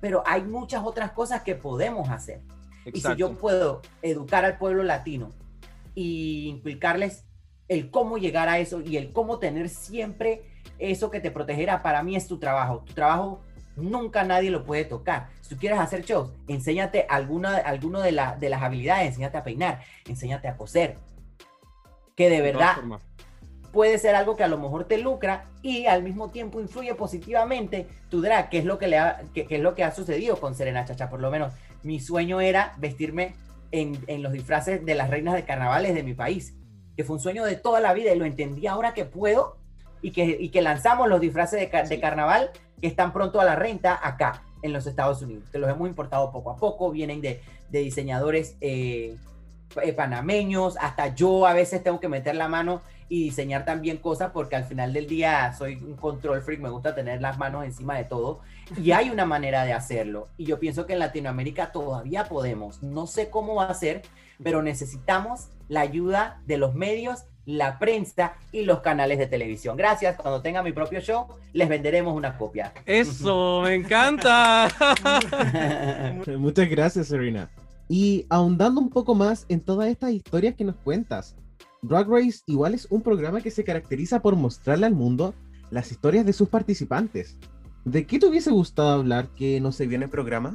Pero hay muchas otras cosas que podemos hacer. Y si yo puedo educar al pueblo latino y inculcarles el cómo llegar a eso y el cómo tener siempre eso que te protegerá, para mí es tu trabajo. Tu trabajo nunca nadie lo puede tocar. Si tú quieres hacer shows, enséñate alguna, alguno de, la- de las habilidades, enséñate a peinar, enséñate a coser. Que de verdad. Puede ser algo que a lo mejor te lucra y al mismo tiempo influye positivamente tu drag, que es lo que, le ha, que, que es lo que ha sucedido con Serena Chacha. Por lo menos mi sueño era vestirme en, en los disfraces de las reinas de carnavales de mi país, que fue un sueño de toda la vida y lo entendí ahora que puedo y que, y que lanzamos los disfraces de carnaval que están pronto a la renta acá. en los Estados Unidos, que los hemos importado poco a poco, vienen de, de diseñadores eh, eh, panameños, hasta yo a veces tengo que meter la mano y diseñar también cosas porque al final del día soy un control freak, me gusta tener las manos encima de todo y hay una manera de hacerlo y yo pienso que en Latinoamérica todavía podemos, no sé cómo va a ser, pero necesitamos la ayuda de los medios, la prensa y los canales de televisión. Gracias, cuando tenga mi propio show les venderemos una copia. Eso, me encanta. Muchas gracias, Serena. Y ahondando un poco más en todas estas historias que nos cuentas, Drag Race igual es un programa que se caracteriza por mostrarle al mundo las historias de sus participantes. ¿De qué te hubiese gustado hablar que no se vio en el programa?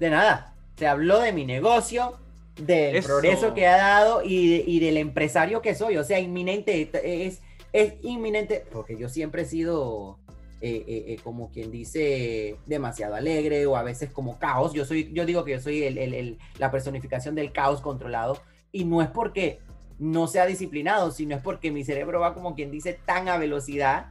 De nada, se habló de mi negocio, del Eso. progreso que ha dado y, de- y del empresario que soy. O sea, inminente, es, es inminente, porque yo siempre he sido, eh, eh, eh, como quien dice, demasiado alegre o a veces como caos. Yo, soy, yo digo que yo soy el- el- el- la personificación del caos controlado y no es porque no sea disciplinado, sino es porque mi cerebro va como quien dice tan a velocidad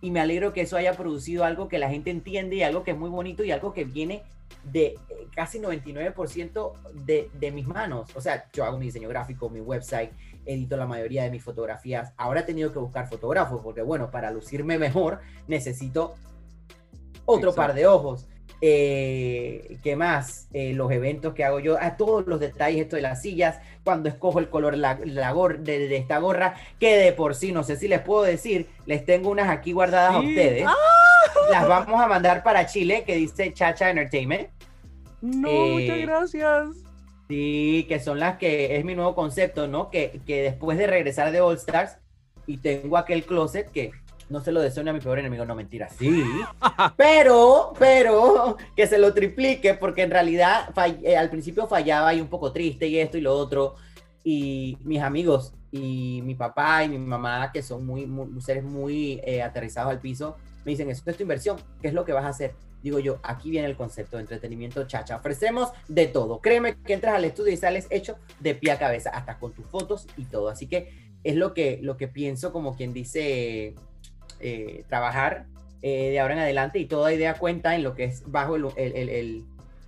y me alegro que eso haya producido algo que la gente entiende y algo que es muy bonito y algo que viene de eh, casi 99% de, de mis manos. O sea, yo hago mi diseño gráfico, mi website, edito la mayoría de mis fotografías. Ahora he tenido que buscar fotógrafos porque, bueno, para lucirme mejor necesito otro Exacto. par de ojos. Eh, ¿Qué más? Eh, los eventos que hago yo, a todos los detalles, esto de las sillas, cuando escojo el color la, la gor- de, de esta gorra, que de por sí, no sé si les puedo decir, les tengo unas aquí guardadas a ustedes. Las vamos a mandar para Chile, que dice Chacha Entertainment. No, Eh, muchas gracias. Sí, que son las que es mi nuevo concepto, ¿no? Que, que después de regresar de All Stars y tengo aquel closet que no se lo deseo ni a mi peor enemigo, no mentira, sí. Pero, pero, que se lo triplique porque en realidad eh, al principio fallaba y un poco triste y esto y lo otro. Y mis amigos y mi papá y mi mamá, que son muy, muy- seres muy eh, aterrizados al piso, me dicen, esto es tu inversión, ¿qué es lo que vas a hacer? Digo yo, aquí viene el concepto de entretenimiento chacha. Ofrecemos de todo. Créeme que entras al estudio y sales hecho de pie a cabeza, hasta con tus fotos y todo. Así que es lo que, lo que pienso, como quien dice, eh, trabajar eh, de ahora en adelante y toda idea cuenta en lo que es bajo el, el, el, el-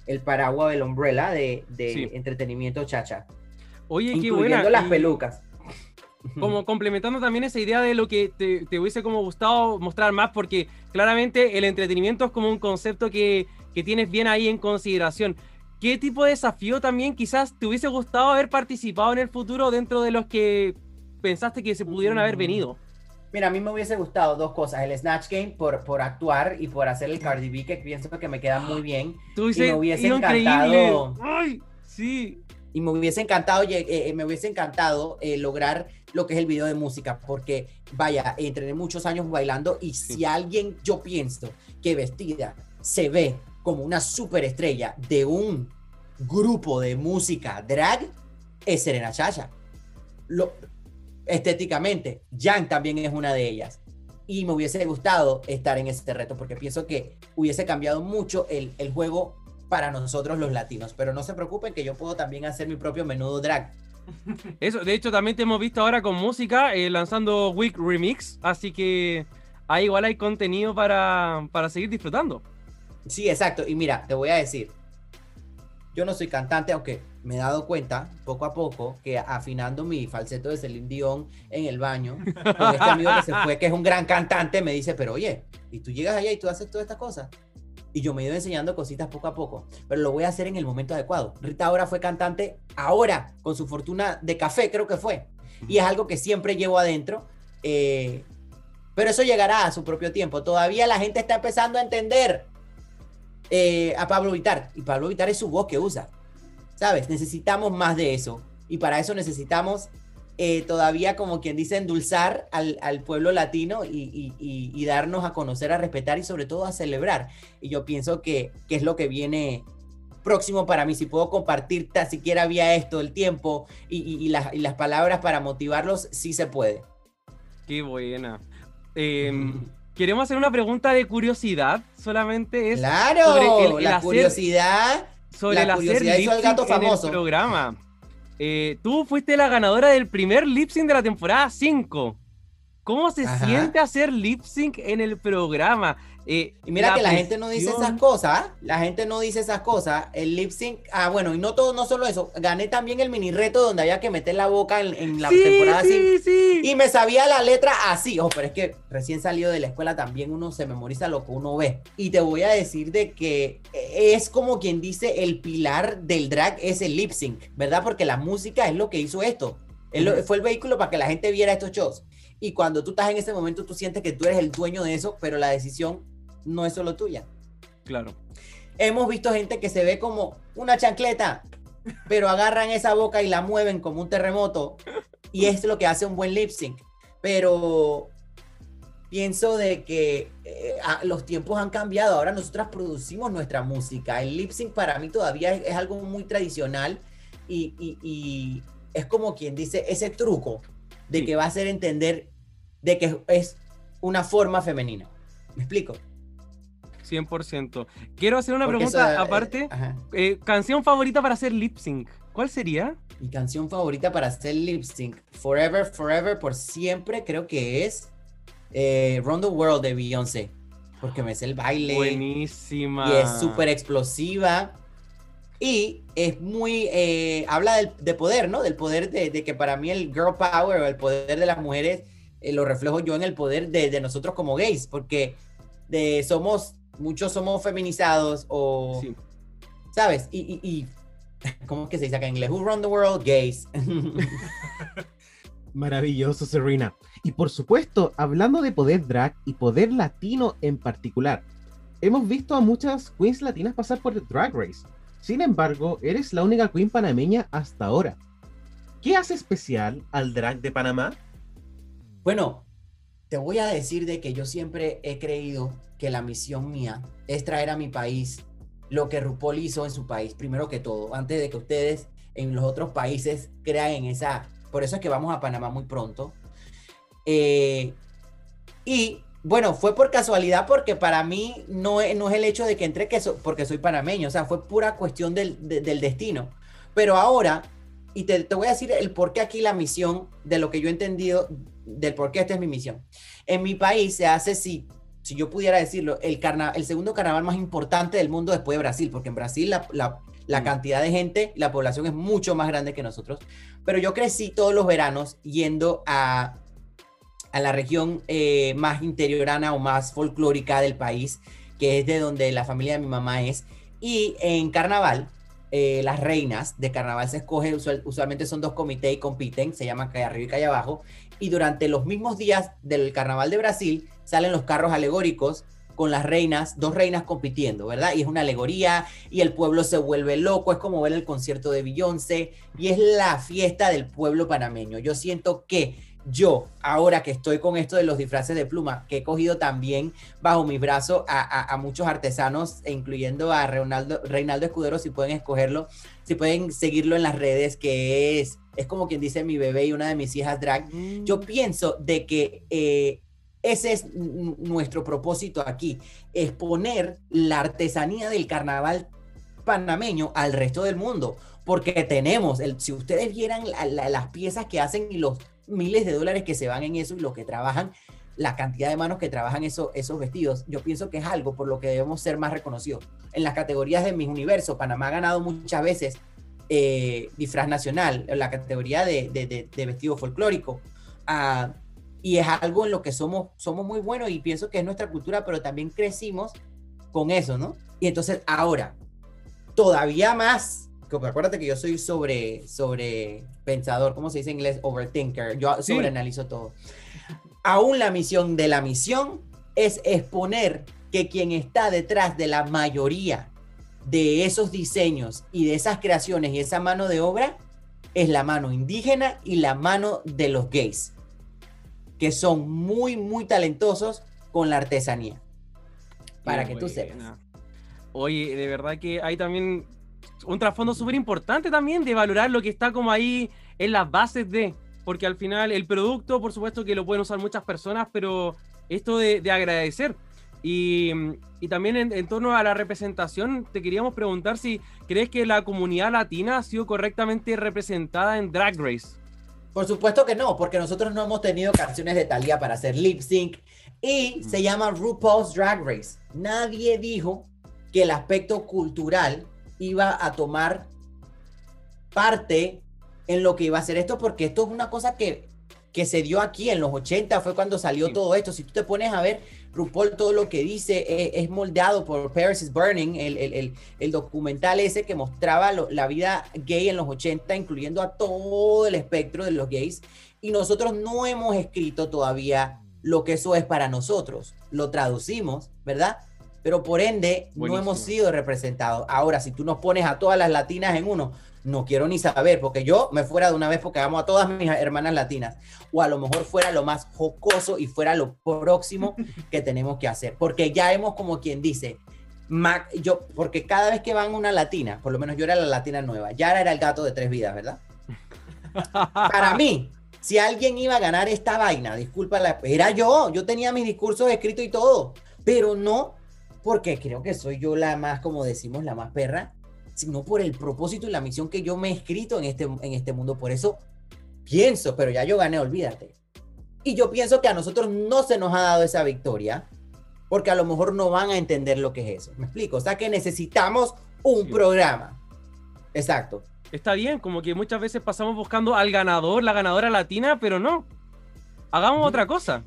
el paraguas del umbrella de, de Sí. entretenimiento chacha. Oye, qué incluyendo buena. las y pelucas. Como complementando también esa idea de lo que te, te hubiese como gustado mostrar más, porque claramente el entretenimiento es como un concepto que, que tienes bien ahí en consideración. ¿Qué tipo de desafío también quizás te hubiese gustado haber participado en el futuro dentro de los que pensaste que se pudieron haber Mm. venido? Mira, a mí me hubiese gustado dos cosas. El Snatch Game por, por actuar y por hacer el Cardi B, que pienso que me queda muy bien. Tú dices, me hubiese "Ido encantado". ¡Ay! Sí. Y me hubiese encantado, eh, eh, me hubiese encantado eh, lograr lo que es el video de música, porque vaya, entrené muchos años bailando y si alguien yo pienso que vestida se ve como una superestrella de un grupo de música drag, es Serena Chacha. Lo, estéticamente, Jan también es una de ellas. Y me hubiese gustado estar en este reto porque pienso que hubiese cambiado mucho el, el juego para nosotros los latinos. Pero no se preocupen que yo puedo también hacer mi propio menudo drag. Eso, de hecho, también te hemos visto ahora con música, eh, lanzando Week Remix, así que ahí igual hay contenido para, para seguir disfrutando. Sí, exacto. Y mira, te voy a decir, yo no soy cantante, aunque me he dado cuenta poco a poco que afinando mi falseto de Celine Dion en el baño, con este amigo que se fue, que es un gran cantante, me dice, pero oye, y tú llegas allá y tú haces todas estas cosas. Y yo me he ido enseñando cositas poco a poco, pero lo voy a hacer en el momento adecuado. Rita ahora fue cantante, ahora, con su fortuna de café, creo que fue. Y es algo que siempre llevo adentro. eh, pero eso llegará a su propio tiempo. Todavía la gente está empezando a entender eh, a Pablo Vitar. Y Pablo Vitar es su voz que usa. ¿Sabes? Necesitamos más de eso. Y para eso necesitamos eh, todavía, como quien dice, endulzar al, al pueblo latino y, y- y- y darnos a conocer, a respetar y sobre todo a celebrar. Y yo pienso que, que es lo que viene próximo para mí. Si puedo compartir tan siquiera vía esto el tiempo y, las, y las palabras para motivarlos, sí se puede. Qué buena. Eh, queremos hacer una pregunta de curiosidad, solamente es Claro, sobre el- el la hacer- curiosidad. Sobre la el hacer curiosidad hizo al gato en el famoso. programa. Eh, tú fuiste la ganadora del primer lip sync de la temporada 5. ¿Cómo se Ajá. siente hacer lip sync en el programa? Eh, Y mira que la gente no dice esas cosas, ¿ah? la gente no dice esas cosas. El lip sync, ah, bueno, y no todo, no solo eso. Gané también el mini reto donde había que meter la boca en, en la Sí, temporada sí, sí. Y me sabía la letra así. Ojo, pero es que recién salido de la escuela también uno se memoriza lo que uno ve. Y te voy a decir de que es como quien dice el pilar del drag es el lip sync, ¿verdad? Porque la música es lo que hizo esto. Es lo- fue el vehículo para que la gente viera estos shows. Y cuando tú estás en ese momento, tú sientes que tú eres el dueño de eso, pero la decisión no es solo tuya. Claro. Hemos visto gente que se ve como una chancleta, pero agarran esa boca y la mueven como un terremoto. Y es lo que hace un buen lip sync. Pero pienso de que eh, los tiempos han cambiado. Ahora nosotras producimos nuestra música. El lip sync para mí todavía es, es algo muy tradicional y, y- y es como quien dice ese truco de Sí. que va a hacer entender de que es una forma femenina. ¿Me explico? 100%. Quiero hacer una Porque pregunta eh, aparte. Eh, ¿Canción favorita para hacer lip sync? ¿Cuál sería? Mi canción favorita para hacer lip sync, Forever, Forever, por siempre, creo que es eh, Run the World de Beyoncé. Porque me sé el baile Buenísima. y es súper explosiva. Y es muy. eh, habla del, de poder, ¿no? Del poder de, de que para mí el girl power o el poder de las mujeres eh, lo reflejo yo en el poder de, de nosotros como gays. Porque de, somos. Muchos somos feminizados o. Sí. ¿Sabes? Y, y, y- ¿cómo es que se dice acá en inglés? Who run the world? Gays. Maravilloso, Serena. Y por supuesto, hablando de poder drag y poder latino en particular, hemos visto a muchas queens latinas pasar por Drag Race. Sin embargo, eres la única queen panameña hasta ahora. ¿Qué hace especial al drag de Panamá? bueno, te voy a decir de que yo siempre he creído que la misión mía es traer a mi país lo que RuPaul hizo en su país, primero que todo, antes de que ustedes en los otros países crean en esa... Por eso es que vamos a Panamá muy pronto. Eh, y bueno, fue por casualidad porque para mí no es, no es el hecho de que entré que porque soy panameño, o sea, fue pura cuestión del, de- del destino. Pero ahora, y te, te voy a decir el por qué aquí la misión, de lo que yo he entendido, del por qué esta es mi misión. En mi país se hace, si, si yo pudiera decirlo, el, carna, el segundo carnaval más importante del mundo después de Brasil, porque en Brasil la, la- la Mm. cantidad de gente, la población es mucho más grande que nosotros. Pero yo crecí todos los veranos yendo a, a la región eh, más interiorana o más folclórica del país, que es de donde la familia de mi mamá es. Y en carnaval, eh, las reinas de carnaval se escogen, usual- usualmente son dos comités y compiten, se llama Calle Arriba y Calle Abajo. Y durante los mismos días del carnaval de Brasil salen los carros alegóricos con las reinas, dos reinas compitiendo, ¿verdad? Y es una alegoría y el pueblo se vuelve loco, es como ver el concierto de Beyoncé y es la fiesta del pueblo panameño. Yo siento que yo, ahora que estoy con esto de los disfraces de pluma, que he cogido también bajo mi brazo a, a- muchos artesanos, e incluyendo a Reinaldo, Reinaldo Escudero, si pueden escogerlo, si pueden seguirlo en las redes, que es, es como quien dice mi bebé y una de mis hijas drag. Yo pienso de que eh, ese es nuestro propósito aquí, exponer la artesanía del carnaval panameño al resto del mundo, porque tenemos, el, si ustedes vieran la- la- las piezas que hacen y los miles de dólares que se van en eso y lo que trabajan, la cantidad de manos que trabajan eso- esos vestidos, yo pienso que es algo por lo que debemos ser más reconocidos. En las categorías de mis universos, Panamá ha ganado muchas veces eh, disfraz nacional, la categoría de, de- de- de vestido folclórico. Ah, y es algo en lo que somos, somos muy buenos y pienso que es nuestra cultura, pero también crecimos con eso, ¿no? Y entonces ahora, todavía más, acuérdate que yo soy sobre, sobre pensador, ¿cómo se dice en inglés? Overthinker, yo Sí. sobreanalizo todo. Aún la misión de la misión es exponer que quien está detrás de la mayoría de esos diseños y de esas creaciones y esa mano de obra es la mano indígena y la mano de los gays, que son muy, muy talentosos con la artesanía. Para Qué que tú sepas. Oye, de verdad que hay también un trasfondo súper importante también de valorar lo que está como ahí en las bases de, porque al final el producto, por supuesto que lo pueden usar muchas personas, pero esto de, de agradecer. Y, y también en, en torno a la representación, te queríamos preguntar si crees que la comunidad latina ha sido correctamente representada en Drag Race. Por supuesto que no, porque nosotros no hemos tenido canciones de Thalía para hacer lip sync y se llama RuPaul's Drag Race. Nadie dijo que el aspecto cultural iba a tomar parte en lo que iba a ser esto, porque esto es una cosa que, que se dio aquí en los 80, fue cuando salió Sí. todo esto. Si tú te pones a ver, RuPaul todo lo que dice eh, es, moldeado por Paris is Burning, el, el- el- el documental ese que mostraba lo- la vida gay en los 80, incluyendo a todo el espectro de los gays. Y nosotros no hemos escrito todavía lo que eso es para nosotros. Lo traducimos, ¿verdad? Pero por ende, no hemos sido representados. Ahora, si tú nos pones a todas las latinas en uno, no quiero ni saber, porque yo me fuera de una vez porque amo a todas mis hermanas latinas. O a lo mejor fuera lo más jocoso y fuera lo próximo que tenemos que hacer. Porque ya hemos, como quien dice, ma- yo, porque cada vez que van una latina, por lo menos yo era la latina nueva, ya era el gato de tres vidas, ¿verdad? Para mí, si alguien iba a ganar esta vaina, disculpa, la- era yo. Yo tenía mis discursos escritos y todo, pero no porque creo que soy yo la más, como decimos, la más perra, sino por el propósito y la misión que yo me he escrito en este, en este mundo. Por eso pienso, pero ya yo gané, olvídate. Y yo pienso que a nosotros no se nos ha dado esa victoria, porque a lo mejor no van a entender lo que es eso. ¿Me explico? O sea que necesitamos un Sí. programa. Exacto. Está bien, como que muchas veces pasamos buscando al ganador, la ganadora latina, pero no. Hagamos otra cosa.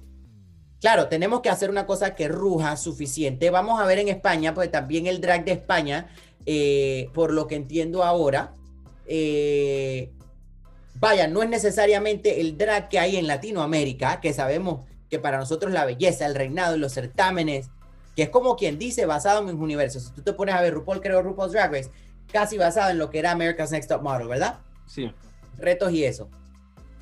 Claro, tenemos que hacer una cosa que ruja suficiente. Vamos a ver en España, pues también el drag de España, eh, por lo que entiendo ahora, eh, vaya, no es necesariamente el drag que hay en Latinoamérica, que sabemos que para nosotros la belleza, el reinado y los certámenes, que es como quien dice, basado en mis universos. Si tú te pones a ver RuPaul, creo RuPaul's Drag Race, casi basado en lo que era America's Next Top Model, ¿verdad? Sí. retos y eso.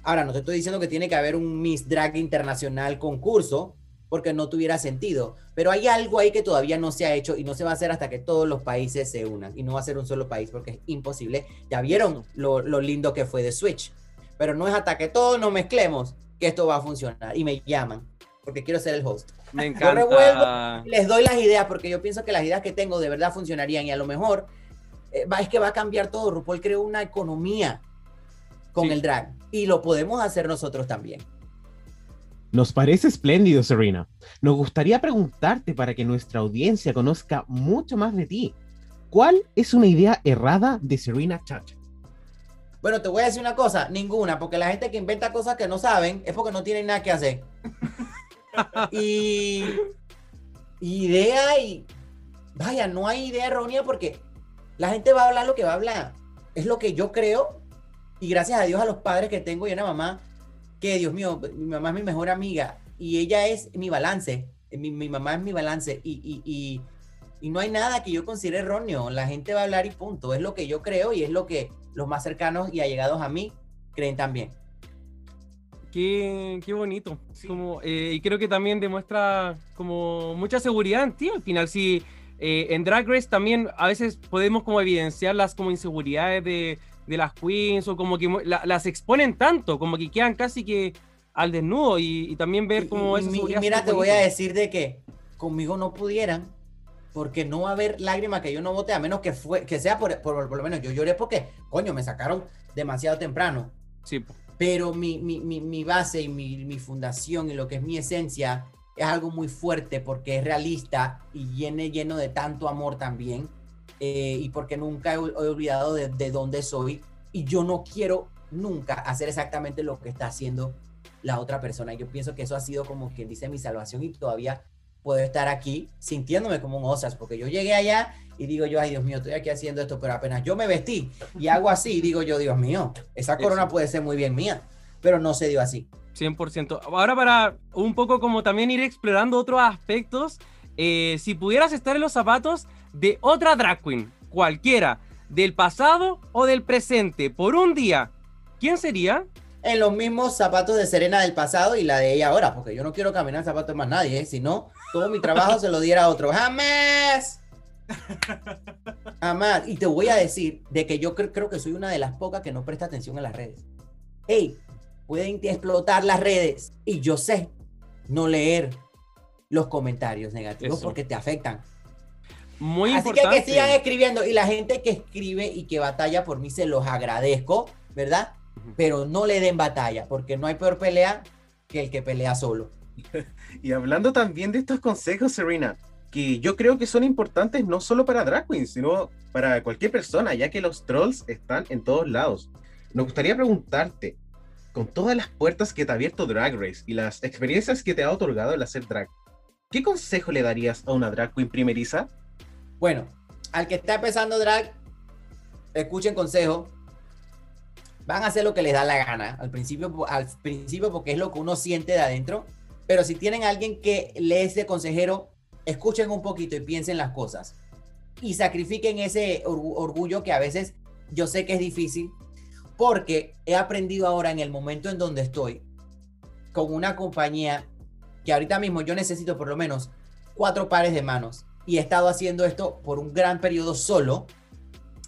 Ahora, no te estoy diciendo que tiene que haber un Miss Drag internacional concurso, porque no tuviera sentido, pero hay algo ahí que todavía no se ha hecho y no se va a hacer hasta que todos los países se unan, y no va a ser un solo país porque es imposible. Ya vieron lo, lo lindo que fue de Switch, pero no es hasta que todos nos mezclemos que esto va a funcionar, y me llaman, porque quiero ser el host. Me revuelvo. encanta. Les doy las ideas, porque yo pienso que las ideas que tengo de verdad funcionarían, y a lo mejor eh, es que va a cambiar todo. RuPaul creó una economía con Sí. el drag y lo podemos hacer nosotros también. Nos parece espléndido, Serena. Nos gustaría preguntarte para que nuestra audiencia conozca mucho más de ti. ¿Cuál es una idea errada de Serena Chacha? Bueno, te voy a decir una cosa, ninguna, porque la gente que inventa cosas que no saben es porque no tienen nada que hacer. y idea y vaya, no hay idea errónea porque la gente va a hablar lo que va a hablar. Es lo que yo creo y gracias a Dios a los padres que tengo y a una mamá que, Dios mío, mi mamá es mi mejor amiga y ella es mi balance. Mi, mi mamá es mi balance y, y, y, y no hay nada que yo considere erróneo. La gente va a hablar y punto. Es lo que yo creo y es lo que los más cercanos y allegados a mí creen también. Qué, qué bonito. Como, eh, y creo que también demuestra como mucha seguridad en ti al final. Si eh, en Drag Race también a veces podemos como evidenciar las como inseguridades de, de las queens o como que la- las exponen tanto, como que quedan casi que al desnudo y, y también ver y seguridad mira, te voy a decir de que conmigo no pudieran, porque no va a haber lágrimas que yo no vote, a menos que, fue, que sea por, por, por lo menos yo lloré porque, coño, me sacaron demasiado temprano. Sí. Pero mi, mi, mi, mi base y mi, mi fundación y lo que es mi esencia es algo muy fuerte porque es realista y lleno, lleno de tanto amor también. Eh, y porque nunca he, he olvidado de, de dónde soy. Y yo no quiero nunca hacer exactamente lo que está haciendo la otra persona. Yo pienso que eso ha sido como quien dice mi salvación y todavía puedo estar aquí sintiéndome como un osas, porque yo llegué allá y digo yo, ay Dios mío, estoy aquí haciendo esto, pero apenas yo me vestí y hago así, digo yo, Dios mío, esa corona puede ser muy bien mía, pero no se dio así. 100%. Ahora para un poco como también ir explorando otros aspectos, eh, si pudieras estar en los zapatos de otra drag queen, cualquiera, del pasado o del presente, por un día, ¿quién sería? En los mismos zapatos de Serena del pasado y la de ella ahora, porque yo no quiero caminar en zapatos de más nadie, ¿eh? si no, todo mi trabajo se lo diera a otro. ¡Jamás! Jamás. Y te voy a decir de que yo cre- creo que soy una de las pocas que no presta atención a las redes. Hey, pueden explotar las redes y yo sé no leer los comentarios negativos Eso. porque te afectan. Muy Así que importante. que sigan escribiendo y la gente que escribe y que batalla por mí se los agradezco, ¿verdad? pero no le den batalla, porque no hay peor pelea que el que pelea solo. Y hablando también de estos consejos, Serena, que yo creo que son importantes no solo para drag queens, sino para cualquier persona, ya que los trolls están en todos lados. Nos gustaría preguntarte, con todas las puertas que te ha abierto Drag Race y las experiencias que te ha otorgado el hacer drag, ¿qué consejo le darías a una drag queen primeriza? Bueno, al que está empezando drag, escuchen consejo. Van a hacer lo que les da la gana al principio, al principio porque es lo que uno siente de adentro. Pero si tienen alguien que les de consejero, escuchen un poquito y piensen las cosas. Y sacrifiquen ese orgullo que a veces yo sé que es difícil, porque he aprendido ahora en el momento en donde estoy con una compañía que ahorita mismo yo necesito por lo menos cuatro pares de manos y he estado haciendo esto por un gran periodo solo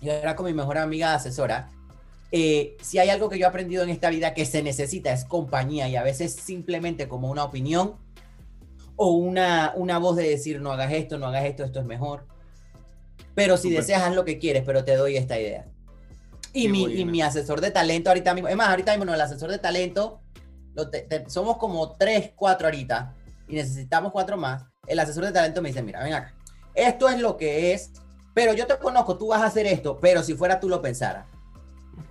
y ahora con mi mejor amiga asesora. Eh, si hay algo que yo he aprendido en esta vida que se necesita es compañía y a veces simplemente como una opinión o una, una voz de decir no hagas esto, no hagas esto, esto es mejor. Pero si deseas haz lo que quieres, pero te doy esta idea. Y mi, y mi, asesor de talento ahorita mismo, es más, ahorita mismo no, el asesor de talento, somos como tres, cuatro ahorita y necesitamos cuatro más. El asesor de talento me dice, mira, ven acá, esto es lo que es, pero yo te conozco, tú vas a hacer esto, pero si fuera tú lo pensara.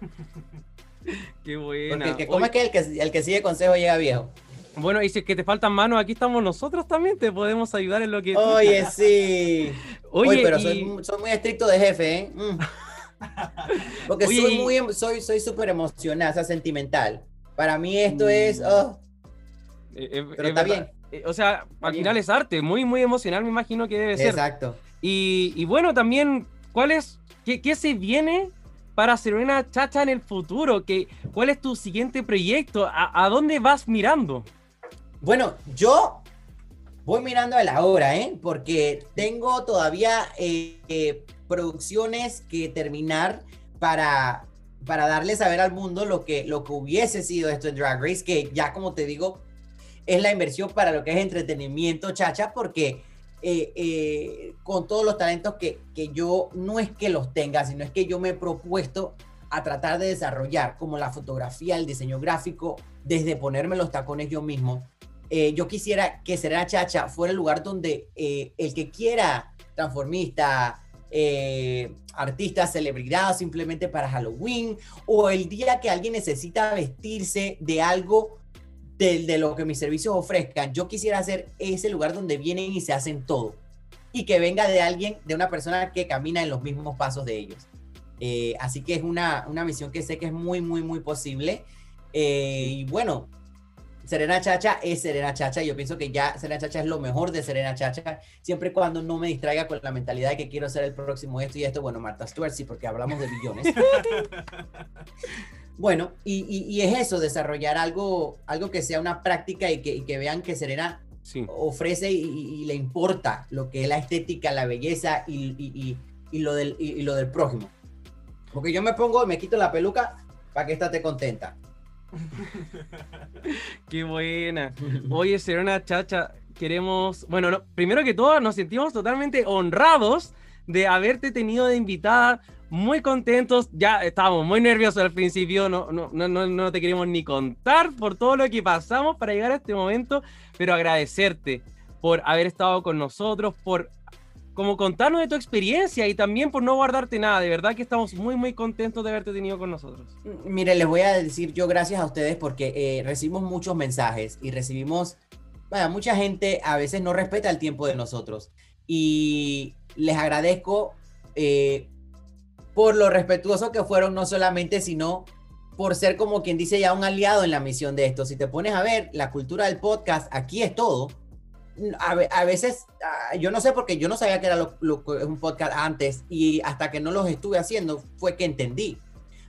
Qué bueno. Porque el que, ¿cómo es que el, que el que sigue consejo llega viejo? Bueno, y si es que te faltan manos, aquí estamos nosotros también, te podemos ayudar en lo que... Oye, sí. Oye, pero soy, muy estricto de jefe, ¿eh? Mm. Porque soy muy, em, soy, soy súper emocional, o sea, sentimental. Para mí esto es, mm. oh. eh, eh, pero está bien. Eh, o sea, al final es arte, muy, muy emocional, me imagino que debe ser. Exacto. Y, y bueno, también, ¿cuál es, qué, qué se viene para Serena Chacha en el futuro? ¿Qué, ¿Cuál es tu siguiente proyecto? ¿A, a dónde vas mirando? Bueno, yo voy mirando a la hora, ¿eh? Porque tengo todavía eh, eh, producciones que terminar para, para darle saber al mundo lo que, lo que hubiese sido esto en Drag Race, que ya como te digo, es la inversión para lo que es entretenimiento, chacha, porque eh, con todos los talentos que, que yo no es que los tenga, sino es que yo me he propuesto a tratar de desarrollar, como la fotografía, el diseño gráfico, desde ponerme los tacones yo mismo, eh, yo quisiera que Serena Chacha fuera el lugar donde eh, el que quiera transformista, eh, artista, celebridad, simplemente para Halloween, o el día que alguien necesita vestirse de algo de, lo que mis servicios ofrezcan, yo quisiera hacer ese lugar donde vienen y se hacen todo. Y que venga de alguien, de una persona que camina en los mismos pasos de ellos. así que es una, una misión que sé que es muy, muy, muy posible. y bueno, Serena Chacha es Serena Chacha. Yo pienso que ya Serena Chacha es lo mejor de Serena Chacha, siempre y cuando no me distraiga con la mentalidad de que quiero ser el próximo esto y esto. Bueno, Marta Stewart sí, porque hablamos de billones. bueno, y, es eso, desarrollar algo, algo que sea una práctica y que, vean que Serena ofrece y, le importa lo que es la estética, la belleza y, lo, del, y lo del prójimo. Porque yo me pongo, me quito la peluca para que esté contenta. Qué buena. Oye, Serena Chacha, queremos, bueno, primero que todo nos sentimos totalmente honrados de haberte tenido de invitada, muy contentos, ya estábamos muy nerviosos al principio, no, no, no, no te queremos ni contar por todo lo que pasamos para llegar a este momento, pero agradecerte por haber estado con nosotros, por como contarnos de tu experiencia y también por no guardarte nada. De verdad que estamos muy, muy contentos de haberte tenido con nosotros. Mire, les voy a decir yo gracias a ustedes porque eh, recibimos muchos mensajes y recibimos, bueno, mucha gente a veces no respeta el tiempo de nosotros. Y les agradezco eh, por lo respetuoso que fueron, no solamente, sino por ser como quien dice ya un aliado en la misión de esto. Si te pones a ver la cultura del podcast, aquí es todo a, veces, ah, yo no sé porque yo no sabía que era lo, un podcast antes y hasta que no los estuve haciendo fue que entendí.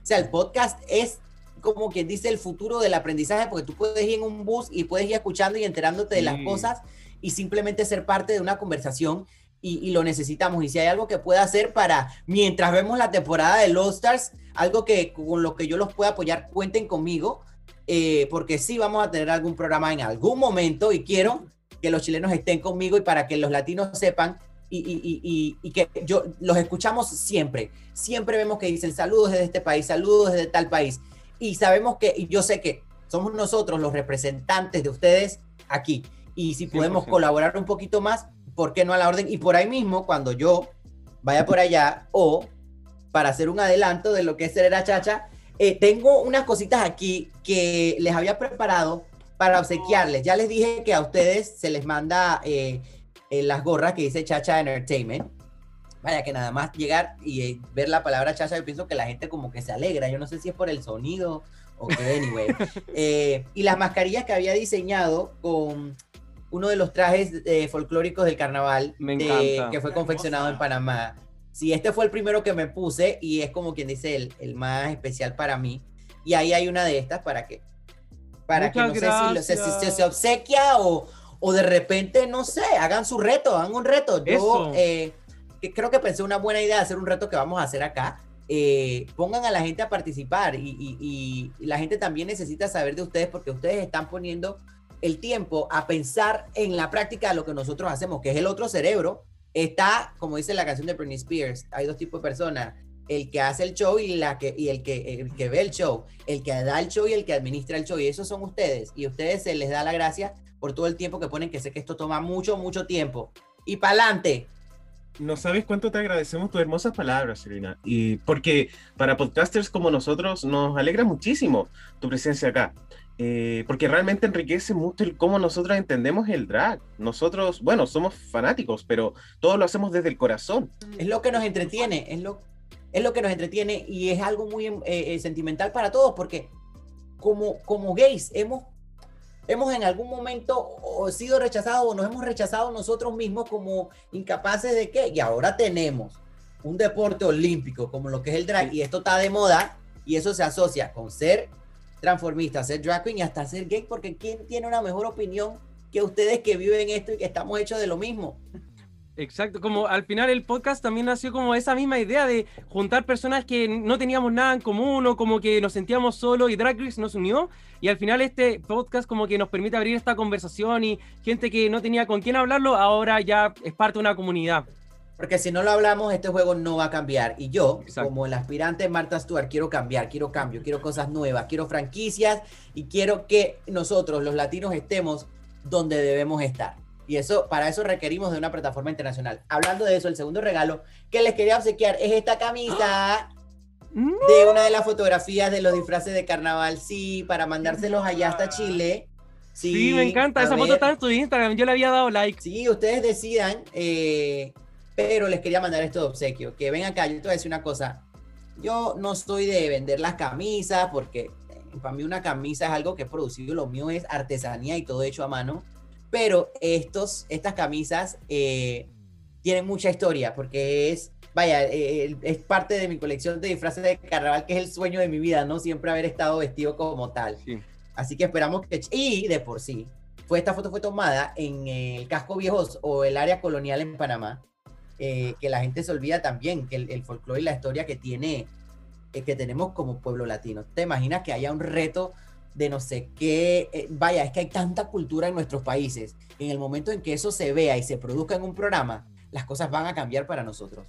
O sea, el podcast es como quien dice el futuro del aprendizaje porque tú puedes ir en un bus y puedes ir escuchando y enterándote de las cosas y simplemente ser parte de una conversación y, lo necesitamos. Y si hay algo que pueda hacer para, mientras vemos la temporada de Lost Stars, algo que con lo que yo los pueda apoyar, cuenten conmigo. Eh, porque sí vamos a tener algún programa en algún momento y quiero que los chilenos estén conmigo y para que los latinos sepan y, que yo los escuchamos siempre. Siempre vemos que dicen saludos desde este país, saludos desde tal país. y sabemos que, y yo sé que somos nosotros los representantes de ustedes aquí. Y si podemos 100%. colaborar un poquito más, ¿por qué no a la orden? Y por ahí mismo, cuando yo vaya por allá o para hacer un adelanto de lo que es Serena Chacha, eh, tengo unas cositas aquí que les había preparado para obsequiarles. Ya les dije que a ustedes se les manda eh, eh, las gorras que dice Chacha Entertainment. Vaya, que nada más llegar y ver la palabra chacha, yo pienso que la gente como que se alegra. Yo no sé si es por el sonido o qué, anyway. Y las mascarillas que había diseñado con uno de los trajes eh, folclóricos del carnaval Me de- encanta. que fue confeccionado en Panamá. Sí, este fue el primero que me puse y es como quien dice el, el más especial para mí. Y ahí hay una de estas para que, para que no Muchas sé si, lo- se, gracias. se obsequia o, o de repente, no sé, hagan su reto, hagan un reto. Yo eh, que creo que pensé una buena idea de hacer un reto que vamos a hacer acá. Eh, pongan a la gente a participar y- y- y la gente también necesita saber de ustedes porque ustedes están poniendo el tiempo a pensar en la práctica de lo que nosotros hacemos, que es el otro cerebro. Está, como dice la canción de Britney Spears, hay dos tipos de personas, el que hace el show y, la que, y el, que, que ve el show, el que da el show y el que administra el show, y esos son ustedes, y ustedes se les da la gracia por todo el tiempo que ponen, que sé que esto toma mucho, mucho tiempo. Y para adelante. No sabes cuánto te agradecemos tus hermosas palabras, Serena. Y porque para podcasters como nosotros nos alegra muchísimo tu presencia acá. Eh, porque realmente enriquece mucho el cómo nosotros entendemos el drag. Nosotros, bueno, somos fanáticos, pero todo lo hacemos desde el corazón. Es lo que nos entretiene, es lo, es lo que nos entretiene y es algo muy eh, eh, sentimental para todos porque como, como gays hemos, hemos en algún momento o sido rechazados o nos hemos rechazado nosotros mismos como incapaces de qué. Y ahora tenemos un deporte olímpico como lo que es el drag y esto está de moda y eso se asocia con ser transformista, ser drag queen y hasta ser gay porque ¿quién tiene una mejor opinión que ustedes que viven esto y que estamos hechos de lo mismo? Exacto, como al final el podcast también nació como esa misma idea de juntar personas que no teníamos nada en común o como que nos sentíamos solos y Drag Race nos unió y al final este podcast como que nos permite abrir esta conversación y gente que no tenía con quién hablarlo ahora ya es parte de una comunidad. Porque si no lo hablamos, este juego no va a cambiar. Y yo, Exacto. como el aspirante Marta Stewart, quiero cambiar, quiero cambio, quiero cosas nuevas, quiero franquicias y quiero que nosotros, los latinos, estemos donde debemos estar. Y eso, para eso requerimos de una plataforma internacional. Hablando de eso, el segundo regalo que les quería obsequiar es esta camisa de una de las fotografías de los disfraces de carnaval. Sí, para mandárselos allá hasta Chile. Sí, Sí, me encanta, esa foto ver. está en tu Instagram, yo le había dado like. Sí, ustedes decidan, eh, pero les quería mandar esto de obsequio. Que ven acá, yo te voy a decir una cosa. Yo no estoy de vender las camisas porque eh, para mí una camisa es algo que he producido, lo mío es artesanía y todo hecho a mano. Pero estos, estas camisas eh, tienen mucha historia porque es, vaya, eh, es parte de mi colección de disfraces de carnaval que es el sueño de mi vida, ¿no? Siempre haber estado vestido como tal. Sí. Así que esperamos que... Y de por sí, fue, esta foto fue tomada en el casco viejos o el área colonial en Panamá, eh, que la gente se olvida también, que el, el folclore y la historia que tiene, eh, que tenemos como pueblo latino. ¿Te imaginas que haya un reto de no sé qué? eh, vaya, es que hay tanta cultura en nuestros países. En el momento en que eso se vea y se produzca en un programa, las cosas van a cambiar para nosotros.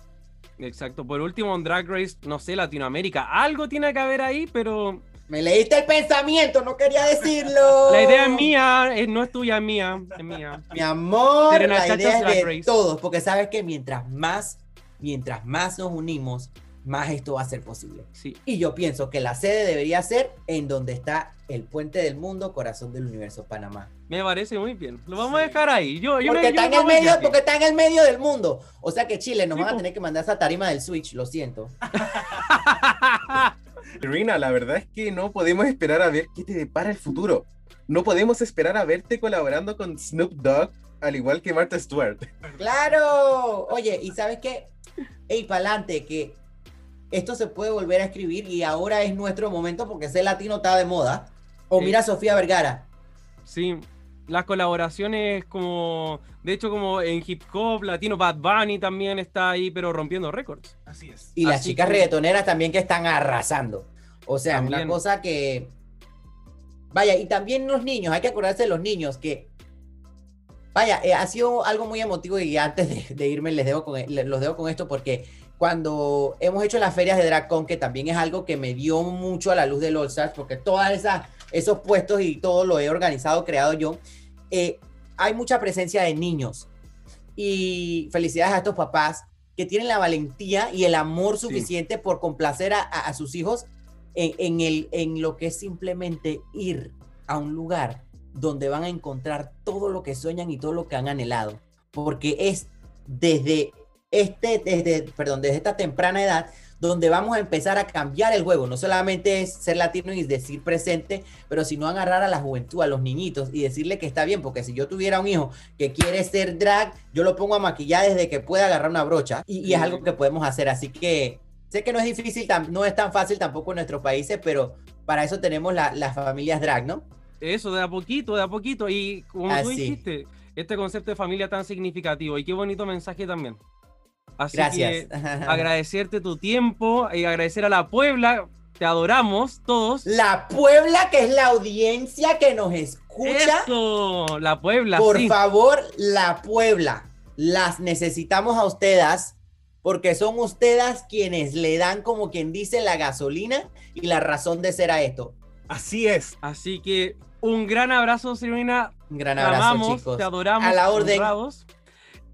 Exacto, por último en Drag Race, no sé, Latinoamérica, algo tiene que haber ahí, pero Me leíste el pensamiento, no quería decirlo. la idea es mía, no es tuya, es mía, es mía. Mi amor, la idea es de Race. todos, porque sabes que mientras más, mientras más nos unimos, más esto va a ser posible. Sí, Y yo pienso que la sede debería ser en donde está el puente del mundo, corazón del universo, Panamá. me parece muy bien. Lo vamos a dejar ahí. Yo, yo Porque me- yo está, me en el medio, porque está en el medio del mundo. O sea que Chile nos Sí, van a tener que mandar esa tarima del Switch, lo siento. Serena, la verdad es que no podemos esperar a ver qué te depara el futuro. No podemos esperar a verte colaborando con Snoop Dogg, al igual que Martha Stewart. ¡Claro! Oye, ¿y sabes qué? Ey, pa'lante, que esto se puede volver a escribir y ahora es nuestro momento porque ese latino está de moda. O mira a Sofía Vergara. Sí, las colaboraciones como, de hecho como en hip hop latino, Bad Bunny también está ahí, pero rompiendo récords. Así es. Y las Así chicas que- reggaetoneras también que están arrasando. O sea, una cosa que... Vaya, y también los niños, hay que acordarse de los niños que... Vaya, eh, ha sido algo muy emotivo y antes de, de irme les dejo con, le- los dejo con esto porque cuando hemos hecho las ferias de DragCon, que también es algo que me dio mucho a la luz del All Stars, porque todas esas esos puestos y todo lo he organizado, creado yo, eh, hay mucha presencia de niños. Y felicidades a estos papás que tienen la valentía y el amor suficiente por complacer a, sus hijos en, el, en lo que es simplemente ir a un lugar donde van a encontrar todo lo que sueñan y todo lo que han anhelado. Porque es desde este, desde, perdón, desde esta temprana edad donde vamos a empezar a cambiar el juego. No solamente es ser latino y decir presente, pero sino agarrar a la juventud, a los niñitos y decirle que está bien, porque si yo tuviera un hijo que quiere ser drag, yo lo pongo a maquillar desde que pueda agarrar una brocha y, es algo que podemos hacer. Así que sé que no es difícil, no es tan fácil tampoco en nuestros países, pero para eso tenemos las familias drag, ¿no? Eso, de a poquito, de a poquito. Y como tú dijiste, este concepto de familia tan significativo y qué bonito mensaje también. Así Gracias. que agradecerte tu tiempo y agradecer a la Puebla. Te adoramos todos. La Puebla, que es la audiencia que nos escucha. Eso, la Puebla. Por favor, la Puebla. Las necesitamos a ustedes porque son ustedes quienes le dan, como quien dice, la gasolina y la razón de ser a esto. Así es. Así que un gran abrazo, Silvina. Un gran abrazo, chicos. Te adoramos. A la orden.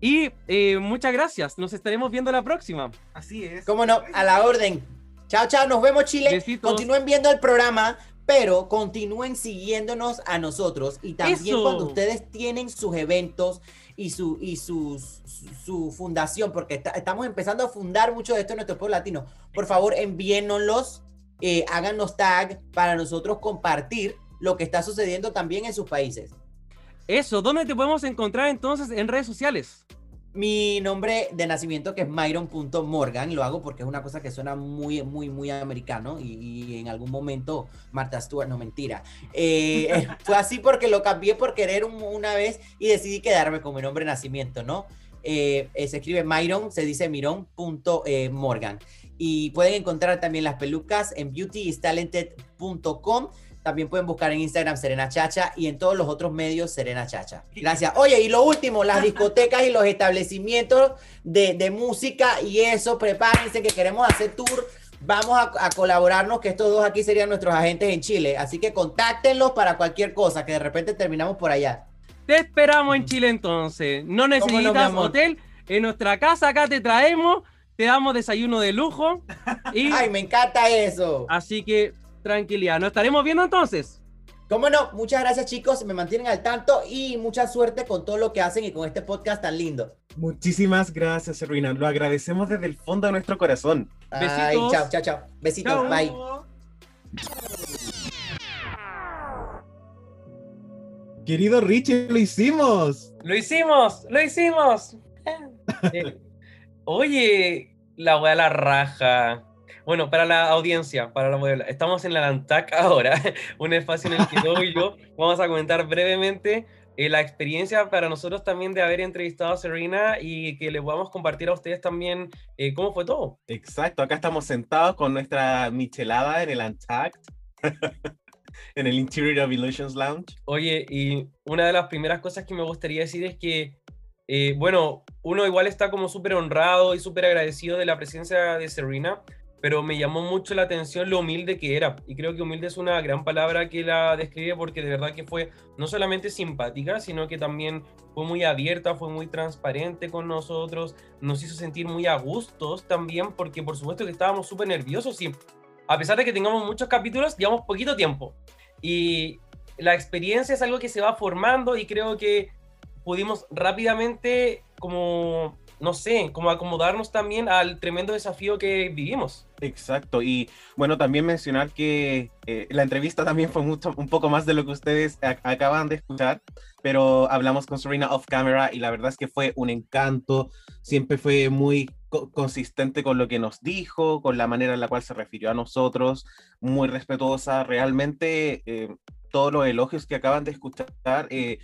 Y eh, muchas gracias. Nos estaremos viendo la próxima. Así es. Cómo no, a la orden. Chao, chao. Nos vemos, Chile. Continúen viendo el programa, pero continúen siguiéndonos a nosotros. Y también cuando ustedes tienen sus eventos y su, y su, fundación, porque estamos empezando a fundar mucho de esto en nuestro pueblo latino. Por favor, envíennoslos, eh, háganos tag para nosotros compartir lo que está sucediendo también en sus países. Eso, ¿dónde te podemos encontrar entonces en redes sociales? Mi nombre de nacimiento que es Myron.morgan, lo hago porque es una cosa que suena muy, muy, muy americano y, en algún momento Martha Stewart, no mentira. Eh, fue así porque lo cambié por querer una vez y decidí quedarme con mi nombre de nacimiento, ¿no? Eh, eh, se escribe Myron, se dice Miron.morgan. Y pueden encontrar también las pelucas en beautyistalented.com también pueden buscar en Instagram Serena Chacha y en todos los otros medios Serena Chacha. Gracias. Oye, y lo último, las discotecas y los establecimientos de, música y eso, prepárense que queremos hacer tour. Vamos a, colaborarnos, que estos dos aquí serían nuestros agentes en Chile. Así que contáctenlos para cualquier cosa, que de repente terminamos por allá. Te esperamos en Chile entonces. No necesitas hotel. En nuestra casa acá te traemos, te damos desayuno de lujo. Y... Ay, me encanta eso. Así que tranquilidad. ¿Nos estaremos viendo entonces? Cómo no, muchas gracias chicos, me mantienen al tanto y mucha suerte con todo lo que hacen y con este podcast tan lindo. Muchísimas gracias, Serena. Lo agradecemos desde el fondo de nuestro corazón. Besitos. chao, chao, chao. Besitos, bye. Querido Richie, lo hicimos. Lo hicimos, lo hicimos. Eh, oye, la wea la raja. Bueno, para la audiencia, para la modelo, estamos en la Lantac ahora, un espacio en el que yo y yo vamos a comentar brevemente eh, la experiencia para nosotros también de haber entrevistado a Serena y que le podamos compartir a ustedes también eh, cómo fue todo. Exacto, acá estamos sentados con nuestra michelada en el Untact. en el Interior of Illusions Lounge. Oye, y una de las primeras cosas que me gustaría decir es que, eh, bueno, uno igual está como súper honrado y súper agradecido de la presencia de Serena, pero me llamó mucho la atención lo humilde que era. Y creo que humilde es una gran palabra que la describe porque de verdad que fue no solamente simpática, sino que también fue muy abierta, fue muy transparente con nosotros, nos hizo sentir muy a gustos también, porque por supuesto que estábamos súper nerviosos y a pesar de que tengamos muchos capítulos, llevamos poquito tiempo. Y la experiencia es algo que se va formando y creo que pudimos rápidamente como no sé, como acomodarnos también al tremendo desafío que vivimos. Exacto, y bueno, también mencionar que eh, la entrevista también fue mucho, un poco más de lo que ustedes acaban de escuchar, pero hablamos con Serena off camera y la verdad es que fue un encanto, siempre fue muy consistente con lo que nos dijo, con la manera en la cual se refirió a nosotros, muy respetuosa, realmente eh, todos los elogios que acaban de escuchar eh,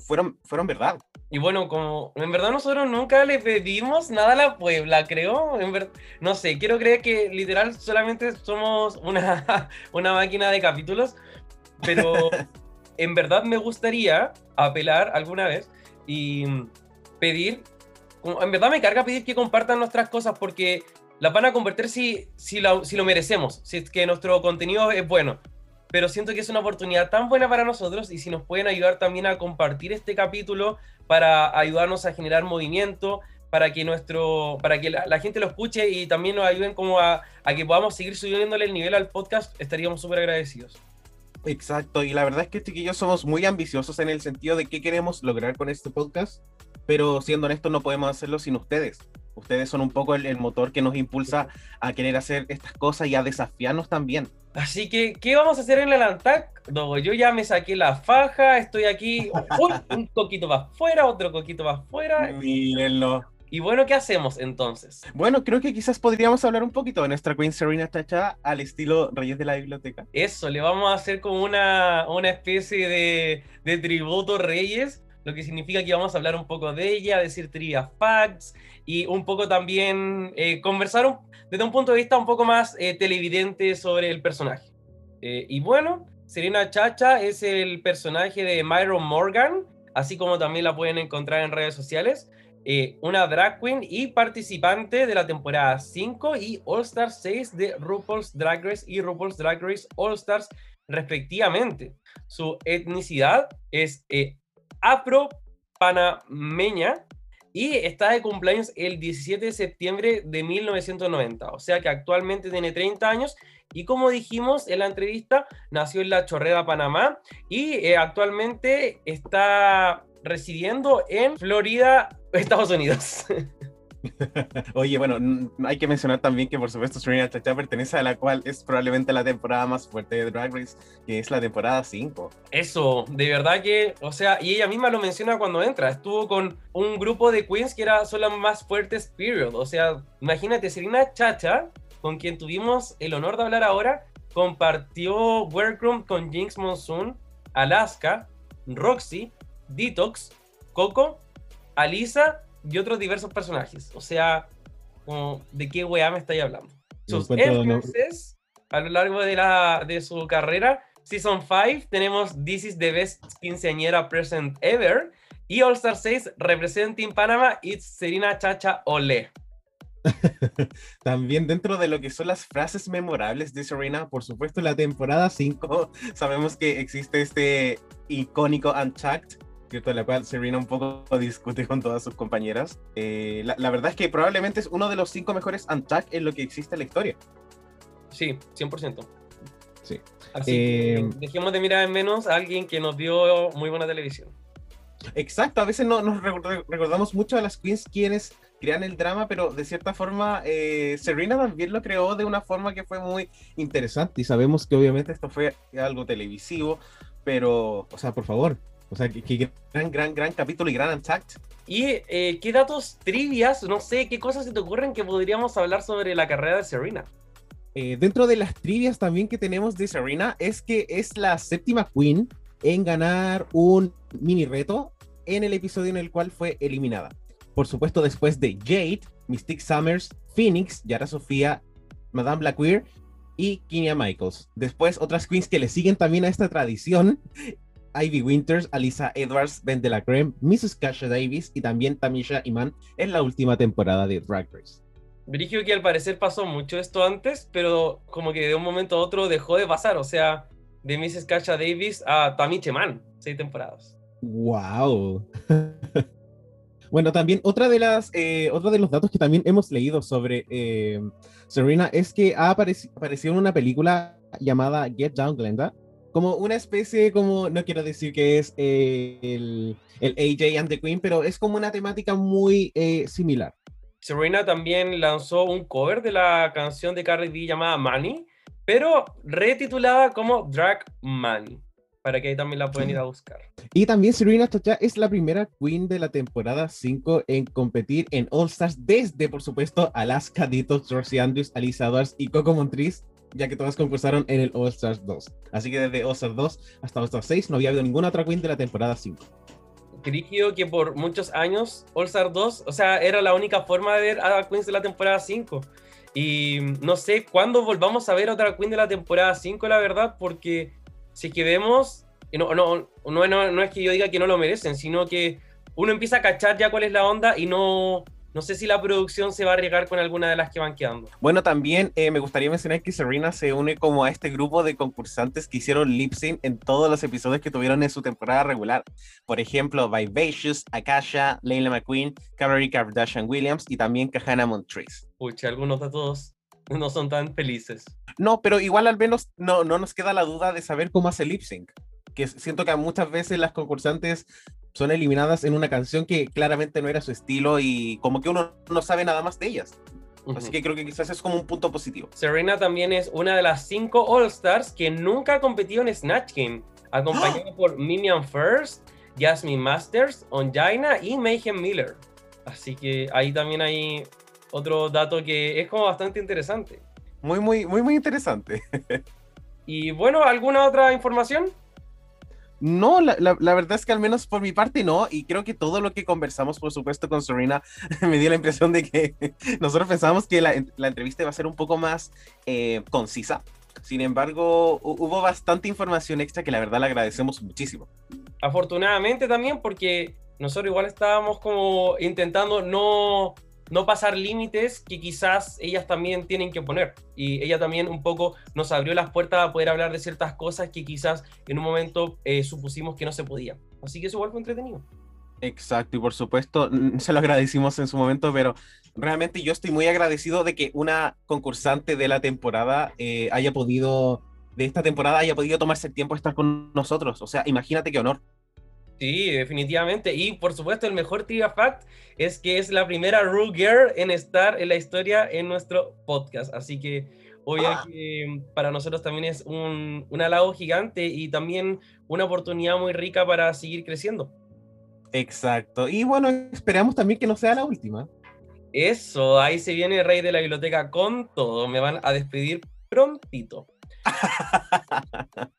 fueron, fueron verdad. Y bueno, como en verdad nosotros nunca le pedimos nada a la Puebla, creo. En no sé, quiero creer que literal solamente somos una, una máquina de capítulos, pero en verdad me gustaría apelar alguna vez y pedir, en verdad me carga pedir que compartan nuestras cosas porque las van a convertir si, si, la- si lo merecemos, si es que nuestro contenido es bueno. Pero siento que es una oportunidad tan buena para nosotros y si nos pueden ayudar también a compartir este capítulo para ayudarnos a generar movimiento, para que nuestro, para que la, gente lo escuche y también nos ayuden como a, a que podamos seguir subiéndole el nivel al podcast, estaríamos súper agradecidos. Exacto, y la verdad es que chiquillos somos muy ambiciosos en el sentido de qué queremos lograr con este podcast, pero siendo honestos no podemos hacerlo sin ustedes. Ustedes son un poco el, el motor que nos impulsa a querer hacer estas cosas y a desafiarnos también. Así que, ¿qué vamos a hacer en el Antac? No, yo ya me saqué la faja, estoy aquí, uy, un coquito para afuera, otro coquito para afuera. Mírenlo. Y bueno, ¿qué hacemos entonces? Bueno, creo que quizás podríamos hablar un poquito de nuestra Queen Serena Chacha al estilo Reyes de la Biblioteca. Eso, le vamos a hacer como una, una especie de, de tributo Reyes, lo que significa que vamos a hablar un poco de ella, decir trivia facts y un poco también eh, conversar un- desde un punto de vista un poco más eh, televidente sobre el personaje. Eh, y bueno, Serena Chacha es el personaje de Myron Morgan, así como también la pueden encontrar en redes sociales. eh, una drag queen y participante de la temporada 5 y All Star 6 de RuPaul's Drag Race y RuPaul's Drag Race All Stars respectivamente. Su etnicidad es eh, afro-panameña y está de cumpleaños el 17 de septiembre de 1990, o sea que actualmente tiene 30 años y como dijimos en la entrevista, nació en La Chorrera, Panamá y eh, actualmente está residiendo en Florida, Estados Unidos. Oye, bueno, hay que mencionar también que por supuesto Serena Chacha pertenece a la cual es probablemente la temporada más fuerte de Drag Race, que es la temporada 5. Eso, de verdad que, o sea, y ella misma lo menciona cuando entra, estuvo con un grupo de queens que era, son las más fuertes, period. O sea, imagínate, Serena Chacha, con quien tuvimos el honor de hablar ahora, compartió Workroom con Jinx Monsoon, Alaska, Roxy, Detox, Coco, Alisa y otros diversos personajes. O sea, como, ¿de qué weá me estáis hablando? Sus encuentro, no- a lo largo de, la, de su carrera Season 5 tenemos This is the best quinceañera present ever. Y All Star 6 Representing Panama, It's Serena Chacha Ole. También dentro de lo que son las frases memorables de Serena, por supuesto la temporada 5 sabemos que existe este icónico Unchucked, ¿cierto? la cual Serena un poco discute con todas sus compañeras. Eh, la, la verdad es que probablemente es uno de los cinco mejores Unchucked en lo que existe en la historia. Sí, 100%. Sí. Así Eh, que dejemos de mirar en menos a alguien que nos dio muy buena televisión. Exacto, a veces no, nos record- recordamos mucho a las queens quienes crean el drama, pero de cierta forma eh, Serena también lo creó de una forma que fue muy interesante y sabemos que obviamente esto fue algo televisivo, pero, o sea, por favor, o sea, que, que gran, gran, gran capítulo y gran Untact. ¿Y eh, qué datos trivias, no sé, qué cosas se te ocurren que podríamos hablar sobre la carrera de Serena? Eh, dentro de las trivias también que tenemos de Serena es que es la séptima queen en ganar un mini reto en el episodio en el cual fue eliminada. Por supuesto, después de Jade, Mystique Summers, Phoenix, Yara Sofía, Madame Blackqueer y Kinia Michaels. Después, otras queens que le siguen también a esta tradición. Ivy Winters, Alisa Edwards, Ben de la Creme, Mrs. Kasha Davis y también Tamisha Iman en la última temporada de Drag Race. Brigio que al parecer pasó mucho esto antes, pero como que de un momento a otro dejó de pasar. O sea, de Mrs. Kasha Davis a Tammy Cheman, seis temporadas. Wow. bueno, también otra de las, eh, otro de los datos que también hemos leído sobre eh, Serena es que ha apareci- aparecido en una película llamada Get Down, Glenda, como una especie, como, no quiero decir que es eh, el, el AJ and the Queen, pero es como una temática muy eh, similar. Serena también lanzó un cover de la canción de Cardi B llamada Money, pero retitulada como Drag Money, para que ahí también la pueden ir a buscar. Y también Serena Chacha es la primera queen de la temporada 5 en competir en All Stars desde, por supuesto, Alaska, Detox, Rosie Andrews, Alisa Edwards y Coco Montriz, ya que todas concursaron en el All Stars 2. Así que desde All Stars 2 hasta All Stars 6 no había habido ninguna otra queen de la temporada 5. Dirigido que por muchos años All Star 2, o sea, era la única forma de ver a Queens de la temporada 5. Y no sé cuándo volvamos a ver otra Queen de la temporada 5, la verdad, porque si es que no, no, no, no es que yo diga que no lo merecen, sino que uno empieza a cachar ya cuál es la onda y no, no sé si la producción se va a arriesgar con alguna de las que van quedando. Bueno, también eh, me gustaría mencionar que Serena se une como a este grupo de concursantes que hicieron lip sync en todos los episodios que tuvieron en su temporada regular. Por ejemplo, Vivacious, Akasha, Layla McQueen, Cameron Kardashian Williams y también Kahana Montrese. Pucha, algunos de todos no son tan felices. No, pero igual al menos no, no nos queda la duda de saber cómo hace lip sync. Que siento que muchas veces las concursantes son eliminadas en una canción que claramente no era su estilo y como que uno no sabe nada más de ellas. Así que creo que quizás es como un punto positivo. Serena también es una de las cinco All-Stars que nunca ha competido en Snatch Game, acompañada por Mimian First, Jasmine Masters, Onjaina y Mayhem Miller. Así que ahí también hay otro dato que es como bastante interesante. Muy, muy, muy, muy interesante. y bueno, ¿alguna otra información? No, la, la, verdad es que al menos por mi parte no, y creo que todo lo que conversamos, por supuesto, con Serena, me dio la impresión de que nosotros pensábamos que la, la entrevista iba a ser un poco más eh, concisa. Sin embargo, hubo bastante información extra que la verdad le agradecemos muchísimo. Afortunadamente también porque nosotros igual estábamos como intentando no no pasar límites que quizás ellas también tienen que poner. Y ella también un poco nos abrió las puertas a poder hablar de ciertas cosas que quizás en un momento eh, supusimos que no se podía. Así que eso igual fue entretenido. Exacto, y por supuesto, se lo agradecimos en su momento, pero realmente yo estoy muy agradecido de que una concursante de la temporada eh, haya podido, de esta temporada, haya podido tomarse el tiempo de estar con nosotros. O sea, imagínate qué honor. Sí, definitivamente. Y por supuesto, el mejor trivia fact es que es la primera Rue Girl en estar en la historia en nuestro podcast. Así que obvio ah. que para nosotros también es un, un halago gigante y también una oportunidad muy rica para seguir creciendo. Exacto. Y bueno, esperamos también que no sea la última. Eso, ahí se viene Rey de la Biblioteca con todo. Me van a despedir prontito.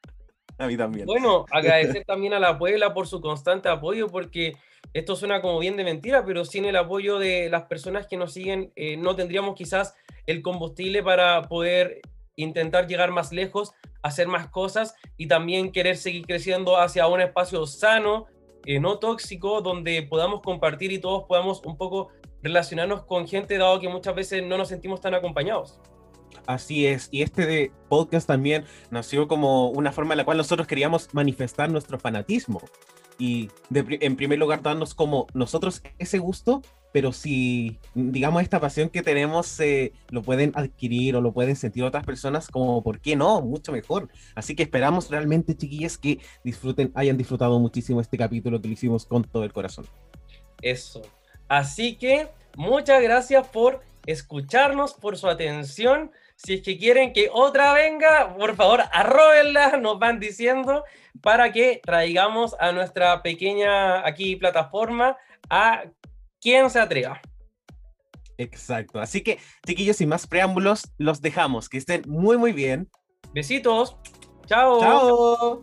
A mí también. Bueno, agradecer también a la Puebla por su constante apoyo, porque esto suena como bien de mentira, pero sin el apoyo de las personas que nos siguen, eh, no tendríamos quizás el combustible para poder intentar llegar más lejos, hacer más cosas y también querer seguir creciendo hacia un espacio sano, eh, no tóxico, donde podamos compartir y todos podamos un poco relacionarnos con gente, dado que muchas veces no nos sentimos tan acompañados. Así es, y este de podcast también nació como una forma en la cual nosotros queríamos manifestar nuestro fanatismo y en primer lugar darnos como nosotros ese gusto, pero si digamos esta pasión que tenemos eh, lo pueden adquirir o lo pueden sentir otras personas, como por qué no, mucho mejor. Así que esperamos realmente, chiquillas, que disfruten, hayan disfrutado muchísimo este capítulo que lo hicimos con todo el corazón. Eso. Así que muchas gracias por escucharnos, por su atención. Si es que quieren que otra venga, por favor, arrobenla, nos van diciendo, para que traigamos a nuestra pequeña aquí plataforma a quien se atreva. Exacto. Así que, chiquillos, sin más preámbulos, los dejamos. Que estén muy, muy bien. Besitos. Chao. Chao.